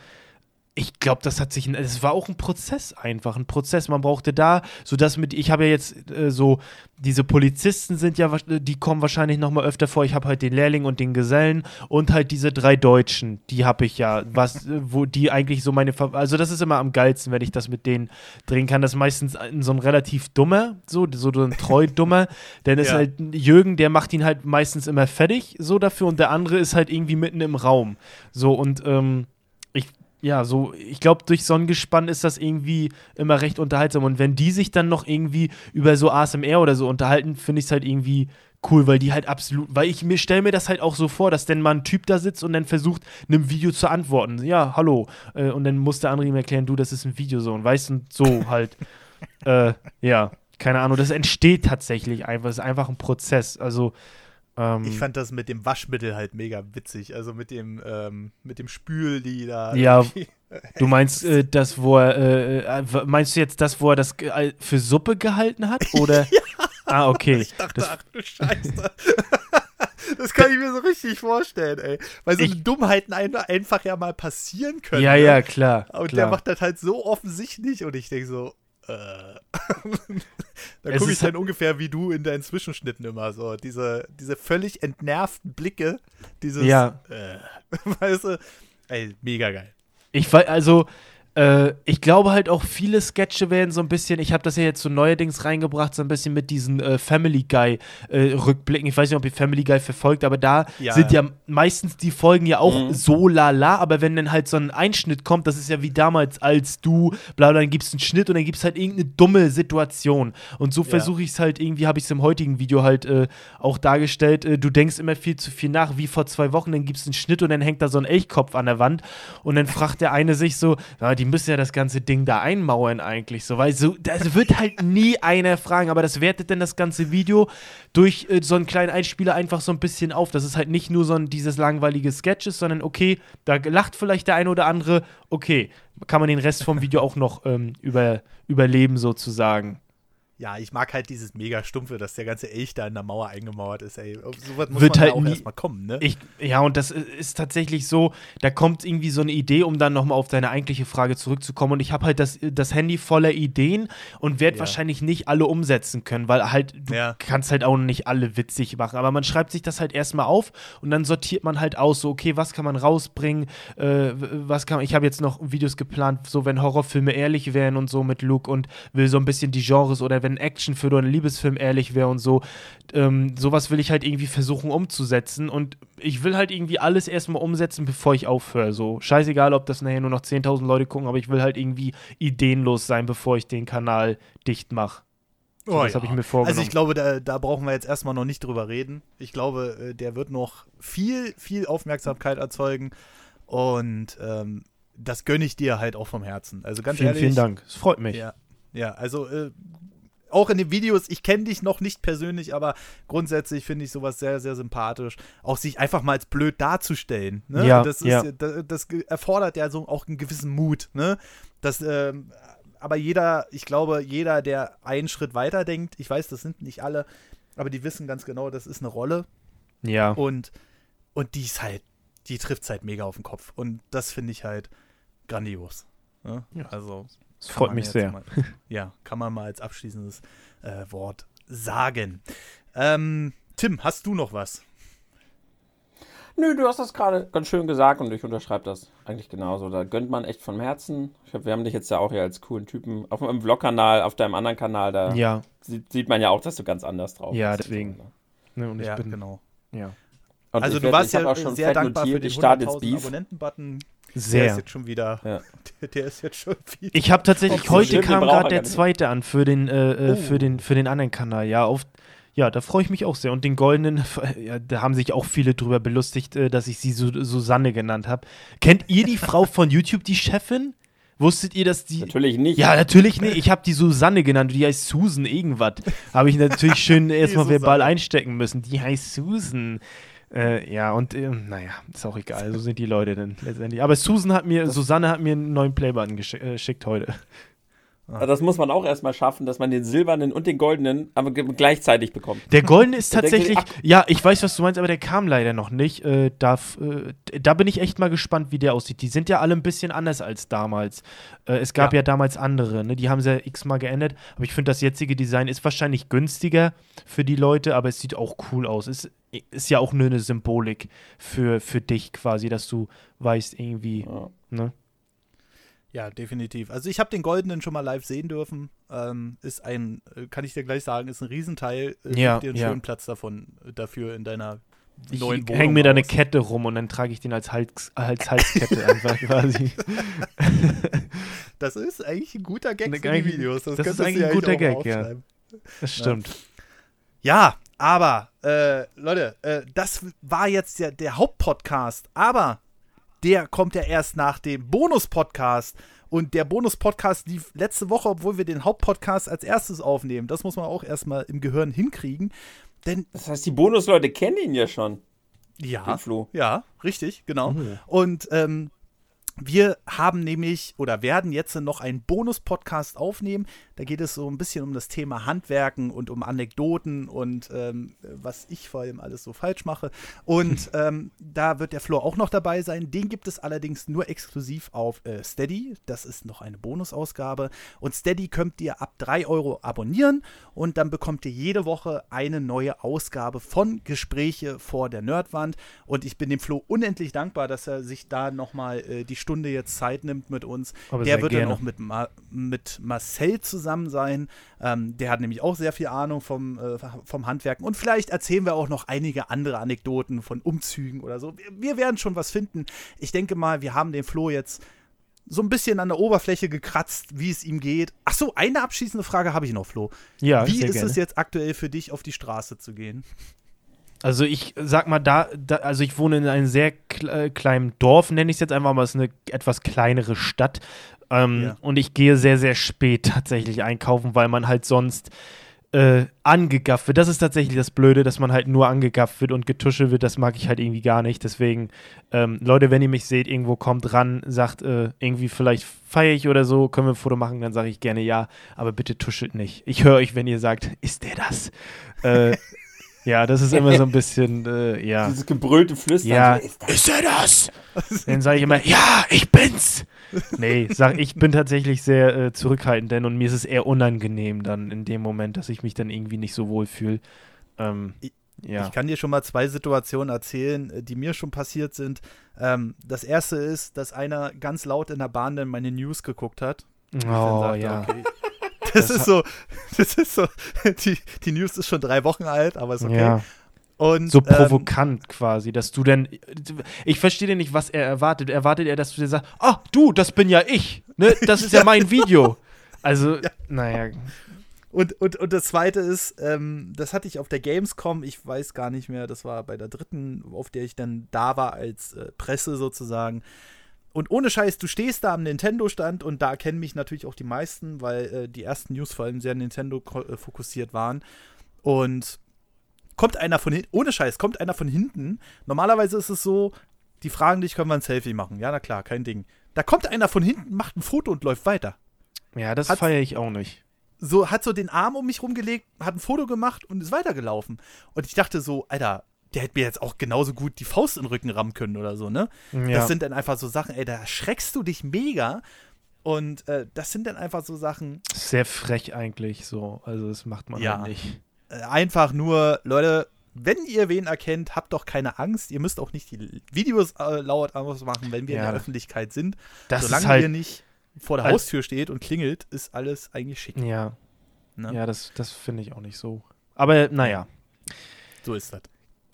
ich glaube, das hat sich, es war auch ein Prozess einfach, ein Prozess. Man brauchte da, so dass mit, ich habe ja jetzt äh, so, diese Polizisten sind ja, die kommen wahrscheinlich noch mal öfter vor. Ich habe halt den Lehrling und den Gesellen und halt diese drei Deutschen, die habe ich ja, was, äh, wo die eigentlich so meine, also das ist immer am geilsten, wenn ich das mit denen drehen kann. Das ist meistens so ein relativ dummer, so, so ein treu dummer, denn ist ja. halt Jürgen, der macht ihn halt meistens immer fertig, so dafür und der andere ist halt irgendwie mitten im Raum, so und ähm, ja, so, ich glaube, durch Sonnengespann ist das irgendwie immer recht unterhaltsam. Und wenn die sich dann noch irgendwie über so ASMR oder so unterhalten, finde ich es halt irgendwie cool, weil die halt absolut, weil ich mir stelle mir das halt auch so vor, dass dann mal ein Typ da sitzt und dann versucht, einem Video zu antworten. Ja, hallo. Äh, und dann muss der andere ihm erklären, du, das ist ein Video so und weißt und so halt. äh, ja, keine Ahnung, das entsteht tatsächlich einfach, es ist einfach ein Prozess. Also, ähm, ich fand das mit dem Waschmittel halt mega witzig. Also mit dem, ähm, mit dem Spül, die da. Ja, du meinst äh, das, wo er, äh, äh, meinst du jetzt das, wo er das für Suppe gehalten hat? Oder? ja. Ah, okay. Ich dachte, das, ach du Scheiße. das kann ich mir so richtig vorstellen, ey. Weil so ich, Dummheiten einfach ja mal passieren können. Ja, ja, klar. Und klar. der macht das halt so offensichtlich und ich denke so, äh. da gucke ich dann ungefähr wie du in deinen Zwischenschnitten immer so. Diese, diese völlig entnervten Blicke, dieses, ja. Äh, weißt du, ey, mega geil. Ich weiß, also, äh, ich glaube halt auch viele Sketche werden so ein bisschen, ich habe das ja jetzt so neuerdings reingebracht, so ein bisschen mit diesen äh, Family Guy äh, Rückblicken. Ich weiß nicht, ob ihr Family Guy verfolgt, aber da ja. sind ja meistens die Folgen ja auch mhm. so lala, aber wenn dann halt so ein Einschnitt kommt, das ist ja wie damals, als du, bla bla, dann gibst einen Schnitt und dann gibt es halt irgendeine dumme Situation. Und so ja. versuche ich es halt irgendwie, habe ich es im heutigen Video halt äh, auch dargestellt. Äh, du denkst immer viel zu viel nach, wie vor zwei Wochen, dann gibt es einen Schnitt und dann hängt da so ein Elchkopf an der Wand und dann fragt der eine sich so, ja, die müssen ja das ganze Ding da einmauern eigentlich so, weil so, das wird halt nie einer fragen, aber das wertet dann das ganze Video durch äh, so einen kleinen Einspieler einfach so ein bisschen auf, dass es halt nicht nur so ein, dieses langweilige Sketch ist, sondern okay, da lacht vielleicht der eine oder andere, okay, kann man den Rest vom Video auch noch ähm, über, überleben sozusagen ja, ich mag halt dieses mega stumpfe, dass der ganze Elch da in der Mauer eingemauert ist. Ey, so was muss Wird man halt auch erstmal kommen, ne? Ich, ja, und das ist tatsächlich so, da kommt irgendwie so eine Idee, um dann nochmal auf deine eigentliche Frage zurückzukommen. Und ich habe halt das, das Handy voller Ideen und werde ja. wahrscheinlich nicht alle umsetzen können, weil halt, du ja. kannst halt auch nicht alle witzig machen. Aber man schreibt sich das halt erstmal auf und dann sortiert man halt aus, so, okay, was kann man rausbringen, äh, was kann Ich habe jetzt noch Videos geplant, so wenn Horrorfilme ehrlich wären und so mit Luke und will so ein bisschen die Genres oder wenn ein Actionfilm oder ein Liebesfilm ehrlich wäre und so. Ähm, sowas will ich halt irgendwie versuchen umzusetzen und ich will halt irgendwie alles erstmal umsetzen, bevor ich aufhöre. So, scheißegal, ob das nachher nur noch 10.000 Leute gucken, aber ich will halt irgendwie ideenlos sein, bevor ich den Kanal dicht mache. So, oh, das ja. habe ich mir vorgenommen. Also ich glaube, da, da, brauchen wir jetzt erstmal noch nicht drüber reden. Ich glaube, äh, der wird noch viel, viel Aufmerksamkeit erzeugen und ähm, das gönne ich dir halt auch vom Herzen. Also ganz vielen, ehrlich. Vielen Dank. Es freut mich. Ja, ja also äh, auch in den Videos, ich kenne dich noch nicht persönlich, aber grundsätzlich finde ich sowas sehr, sehr sympathisch. Auch sich einfach mal als blöd darzustellen. Ne? Ja, das, ist, ja. das, das, erfordert ja so auch einen gewissen Mut. Ne? Das, ähm, aber jeder, ich glaube, jeder, der einen Schritt weiter denkt, ich weiß, das sind nicht alle, aber die wissen ganz genau, das ist eine Rolle. Ja. Und, und die ist halt, die trifft es halt mega auf den Kopf. Und das finde ich halt grandios. Ne? Ja. Also das freut mich sehr. Mal, ja, kann man mal als abschließendes äh, Wort sagen. Ähm, Tim, hast du noch was? Nö, du hast das gerade ganz schön gesagt und ich unterschreibe das eigentlich genauso. Da gönnt man echt von Herzen. Ich hab, wir haben dich jetzt ja auch hier als coolen Typen auf meinem Vlog-Kanal, auf deinem anderen Kanal, da ja. sieht, sieht, man ja auch, dass du ganz anders drauf ja, bist. Ja, deswegen. Ne, und ich ja, bin, genau. Ja. Und also du werd, warst ja schon sehr dankbar notiert, für den 100.000 Abonnenten-Button. Sehr. Der ist jetzt schon wieder. Ja. Der, der, ist jetzt schon viel. Ich habe tatsächlich heute kam gerade der zweite an für den äh, äh, oh. für den für den anderen Kanal. Ja, auf ja, da freue ich mich auch sehr. Und den goldenen, ja, da haben sich auch viele drüber belustigt, äh, dass ich sie Susanne genannt habe. Kennt ihr die Frau von YouTube, die Chefin? Wusstet ihr, dass die. Natürlich nicht. Ja, natürlich nicht. Ich habe die Susanne genannt, die heißt Susan irgendwas. Habe ich natürlich schön erstmal verbal einstecken müssen. Die heißt Susan. Äh, ja, und äh, naja, ist auch egal. So sind die Leute dann letztendlich. Aber Susan hat mir, Susanne hat mir einen neuen Playbutton äh, geschickt heute. Ah. Das muss man auch erstmal schaffen, dass man den silbernen und den goldenen aber gleichzeitig bekommt. Der goldene ist tatsächlich, ja, ich weiß, was du meinst, aber der kam leider noch nicht. Äh, da, äh, da bin ich echt mal gespannt, wie der aussieht. Die sind ja alle ein bisschen anders als damals. Äh, es gab ja. ja, damals andere, ne? die haben sie ja x-mal geändert. Aber ich finde, das jetzige Design ist wahrscheinlich günstiger für die Leute, aber es sieht auch cool aus. Es ist ja auch nur eine Symbolik für, für dich quasi, dass du weißt, irgendwie, ja. ne? Ja, definitiv. Also ich habe den Goldenen schon mal live sehen dürfen. Ähm, ist ein, äh, kann ich dir gleich sagen, ist ein Riesenteil. Äh, ja, dir einen ja. schönen Platz davon äh, dafür in deiner ich neuen Wohnung. Häng mir da eine Kette rum und dann trage ich den als, Hals, als Halskette einfach quasi. Das ist eigentlich ein guter Gag für die Videos. Das, das ist eigentlich ein guter Gag, ja. Das stimmt. Ja, aber äh, Leute, äh, das war jetzt der, der Hauptpodcast. Aber der kommt ja erst nach dem Bonus-Podcast. Und der Bonus-Podcast lief letzte Woche, obwohl wir den Hauptpodcast als erstes aufnehmen. Das muss man auch erstmal im Gehirn hinkriegen. Denn das heißt, die Bonusleute kennen ihn ja schon. Ja, ja, richtig, genau. Mhm. Und ähm, wir haben nämlich oder werden jetzt noch einen Bonus-Podcast aufnehmen. Da geht es so ein bisschen um das Thema Handwerken und um Anekdoten und ähm, was ich vor allem alles so falsch mache. Und ähm, da wird der Flo auch noch dabei sein. Den gibt es allerdings nur exklusiv auf äh, Steady. Das ist noch eine Bonusausgabe. Und Steady könnt ihr ab 3 Euro abonnieren und dann bekommt ihr jede Woche eine neue Ausgabe von Gespräche vor der Nerdwand. Und ich bin dem Flo unendlich dankbar, dass er sich da nochmal äh, die Stunde jetzt Zeit nimmt mit uns. Aber der wird gerne. dann auch mit, Ma mit Marcel zusammen sein. Ähm, der hat nämlich auch sehr viel Ahnung vom, äh, vom Handwerken. Und vielleicht erzählen wir auch noch einige andere Anekdoten von Umzügen oder so. Wir, werden schon was finden. Ich denke mal, wir haben den Flo jetzt so ein bisschen an der Oberfläche gekratzt, wie es ihm geht. Ach so, eine abschließende Frage habe ich noch, Flo. Ja, Wie ist gerne. es jetzt aktuell für dich, auf die Straße zu gehen? Also ich sag mal, da, da also ich wohne in einem sehr äh, kleinen Dorf, nenne ich es jetzt einfach mal, es ist eine etwas kleinere Stadt. Ähm, ja. Und ich gehe sehr, sehr spät tatsächlich einkaufen, weil man halt sonst äh, angegafft wird. Das ist tatsächlich das Blöde, dass man halt nur angegafft wird und getuschelt wird. Das mag ich halt irgendwie gar nicht. Deswegen, ähm, Leute, wenn ihr mich seht, irgendwo kommt ran, sagt äh, irgendwie vielleicht feiere ich oder so, können wir ein Foto machen, dann sage ich gerne ja. Aber bitte tuschelt nicht. Ich höre euch, wenn ihr sagt, ist der das? äh, ja, das ist immer so ein bisschen, äh, ja. Dieses gebrüllte Flüstern. Ja, ist, ist er das? Dann sage ich immer, ja, ich bin's. Nee, sag, ich bin tatsächlich sehr äh, zurückhaltend, denn und mir ist es eher unangenehm dann in dem Moment, dass ich mich dann irgendwie nicht so wohl fühle. Ähm, ja. Ich kann dir schon mal zwei Situationen erzählen, äh, die mir schon passiert sind. Ähm, das erste ist, dass einer ganz laut in der Bahn dann meine News geguckt hat. Oh, ja. Okay, das, ist so, das ist so, die, die News ist schon drei Wochen alt, aber ist okay. Ja. Und, so ähm, provokant ähm, quasi, dass du denn. Ich verstehe dir nicht, was er erwartet. Erwartet er, dass du dir sagst, ah, du, das bin ja ich. Ne? Das ist ja mein Video. Also, ja. naja. Und, und, und das zweite ist, ähm, das hatte ich auf der Gamescom, ich weiß gar nicht mehr, das war bei der dritten, auf der ich dann da war als äh, Presse sozusagen. Und ohne Scheiß, du stehst da am Nintendo-Stand und da kennen mich natürlich auch die meisten, weil äh, die ersten News vor allem sehr Nintendo äh, fokussiert waren. Und kommt einer von hinten, ohne Scheiß, kommt einer von hinten. Normalerweise ist es so, die fragen dich, können wir ein Selfie machen? Ja, na klar, kein Ding. Da kommt einer von hinten, macht ein Foto und läuft weiter. Ja, das feiere ich auch nicht. So, hat so den Arm um mich rumgelegt, hat ein Foto gemacht und ist weitergelaufen. Und ich dachte so, Alter, der hätte mir jetzt auch genauso gut die Faust in den Rücken rammen können oder so, ne? Ja. Das sind dann einfach so Sachen, ey, da erschreckst du dich mega. Und äh, das sind dann einfach so Sachen. Sehr frech eigentlich so. Also, das macht man ja halt nicht. Äh, einfach nur, Leute, wenn ihr wen erkennt, habt doch keine Angst. Ihr müsst auch nicht die Videos äh, laut machen, wenn wir ja. in der Öffentlichkeit sind. Das Solange halt, ihr nicht vor der Haustür steht und klingelt, ist alles eigentlich schick. Ja. Ne? Ja, das, das finde ich auch nicht so. Aber naja. So ist das.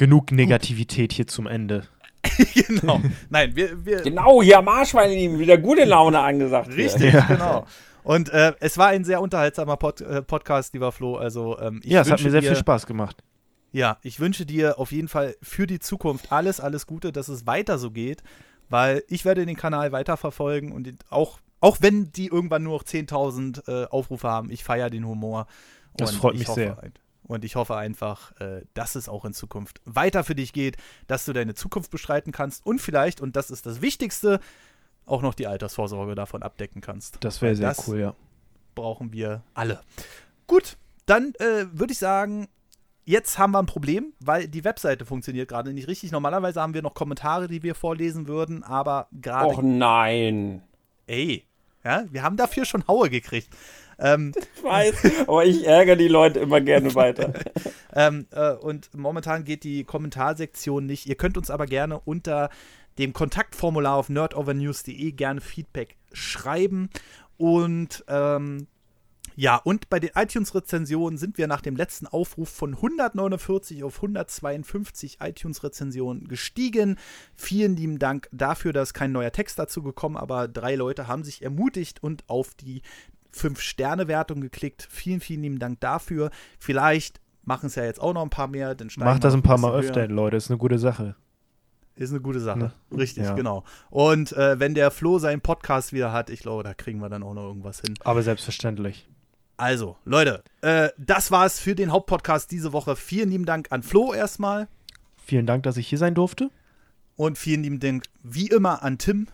Genug Negativität hier zum Ende. genau. Nein, wir, wir. Genau, hier am Arschwein wieder gute Laune angesagt. Richtig, ja. genau. Und äh, es war ein sehr unterhaltsamer Pod äh, Podcast, lieber Flo. Also, ähm, ja, es hat mir sehr dir, viel Spaß gemacht. Ja, ich wünsche dir auf jeden Fall für die Zukunft alles, alles Gute, dass es weiter so geht, weil ich werde den Kanal weiterverfolgen und auch, auch wenn die irgendwann nur noch 10.000 äh, Aufrufe haben, ich feiere den Humor. Das freut mich sehr. Und ich hoffe einfach, äh, dass es auch in Zukunft weiter für dich geht, dass du deine Zukunft bestreiten kannst und vielleicht, und das ist das Wichtigste, auch noch die Altersvorsorge davon abdecken kannst. Das wäre sehr das cool, ja. Brauchen wir alle. Gut, dann äh, würde ich sagen, jetzt haben wir ein Problem, weil die Webseite funktioniert gerade nicht richtig. Normalerweise haben wir noch Kommentare, die wir vorlesen würden, aber gerade. Och nein. Ey, ja, wir haben dafür schon Haue gekriegt. Ähm, ich weiß, aber ich ärgere die Leute immer gerne weiter. ähm, äh, und momentan geht die Kommentarsektion nicht. Ihr könnt uns aber gerne unter dem Kontaktformular auf nerdovernews.de gerne Feedback schreiben. Und ähm, ja, und bei den iTunes-Rezensionen sind wir nach dem letzten Aufruf von 149 auf 152 iTunes-Rezensionen gestiegen. Vielen lieben Dank dafür, dass kein neuer Text dazu gekommen, aber drei Leute haben sich ermutigt und auf die 5-Sterne-Wertung geklickt. Vielen, vielen lieben Dank dafür. Vielleicht machen es ja jetzt auch noch ein paar mehr. Macht das ein paar Mal öfter, Leute. Ist eine gute Sache. Ist eine gute Sache. Ne? Richtig, ja. genau. Und äh, wenn der Flo seinen Podcast wieder hat, ich glaube, da kriegen wir dann auch noch irgendwas hin. Aber selbstverständlich. Also, Leute, äh, das war's für den Hauptpodcast diese Woche. Vielen lieben Dank an Flo erstmal. Vielen Dank, dass ich hier sein durfte. Und vielen lieben Dank, wie immer, an Tim.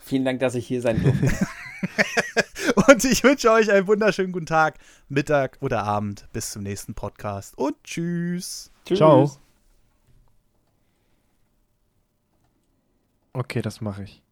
Vielen Dank, dass ich hier sein durfte. Und ich wünsche euch einen wunderschönen guten Tag, Mittag oder Abend. Bis zum nächsten Podcast und tschüss. Tschüss. Ciao. Okay, das mache ich.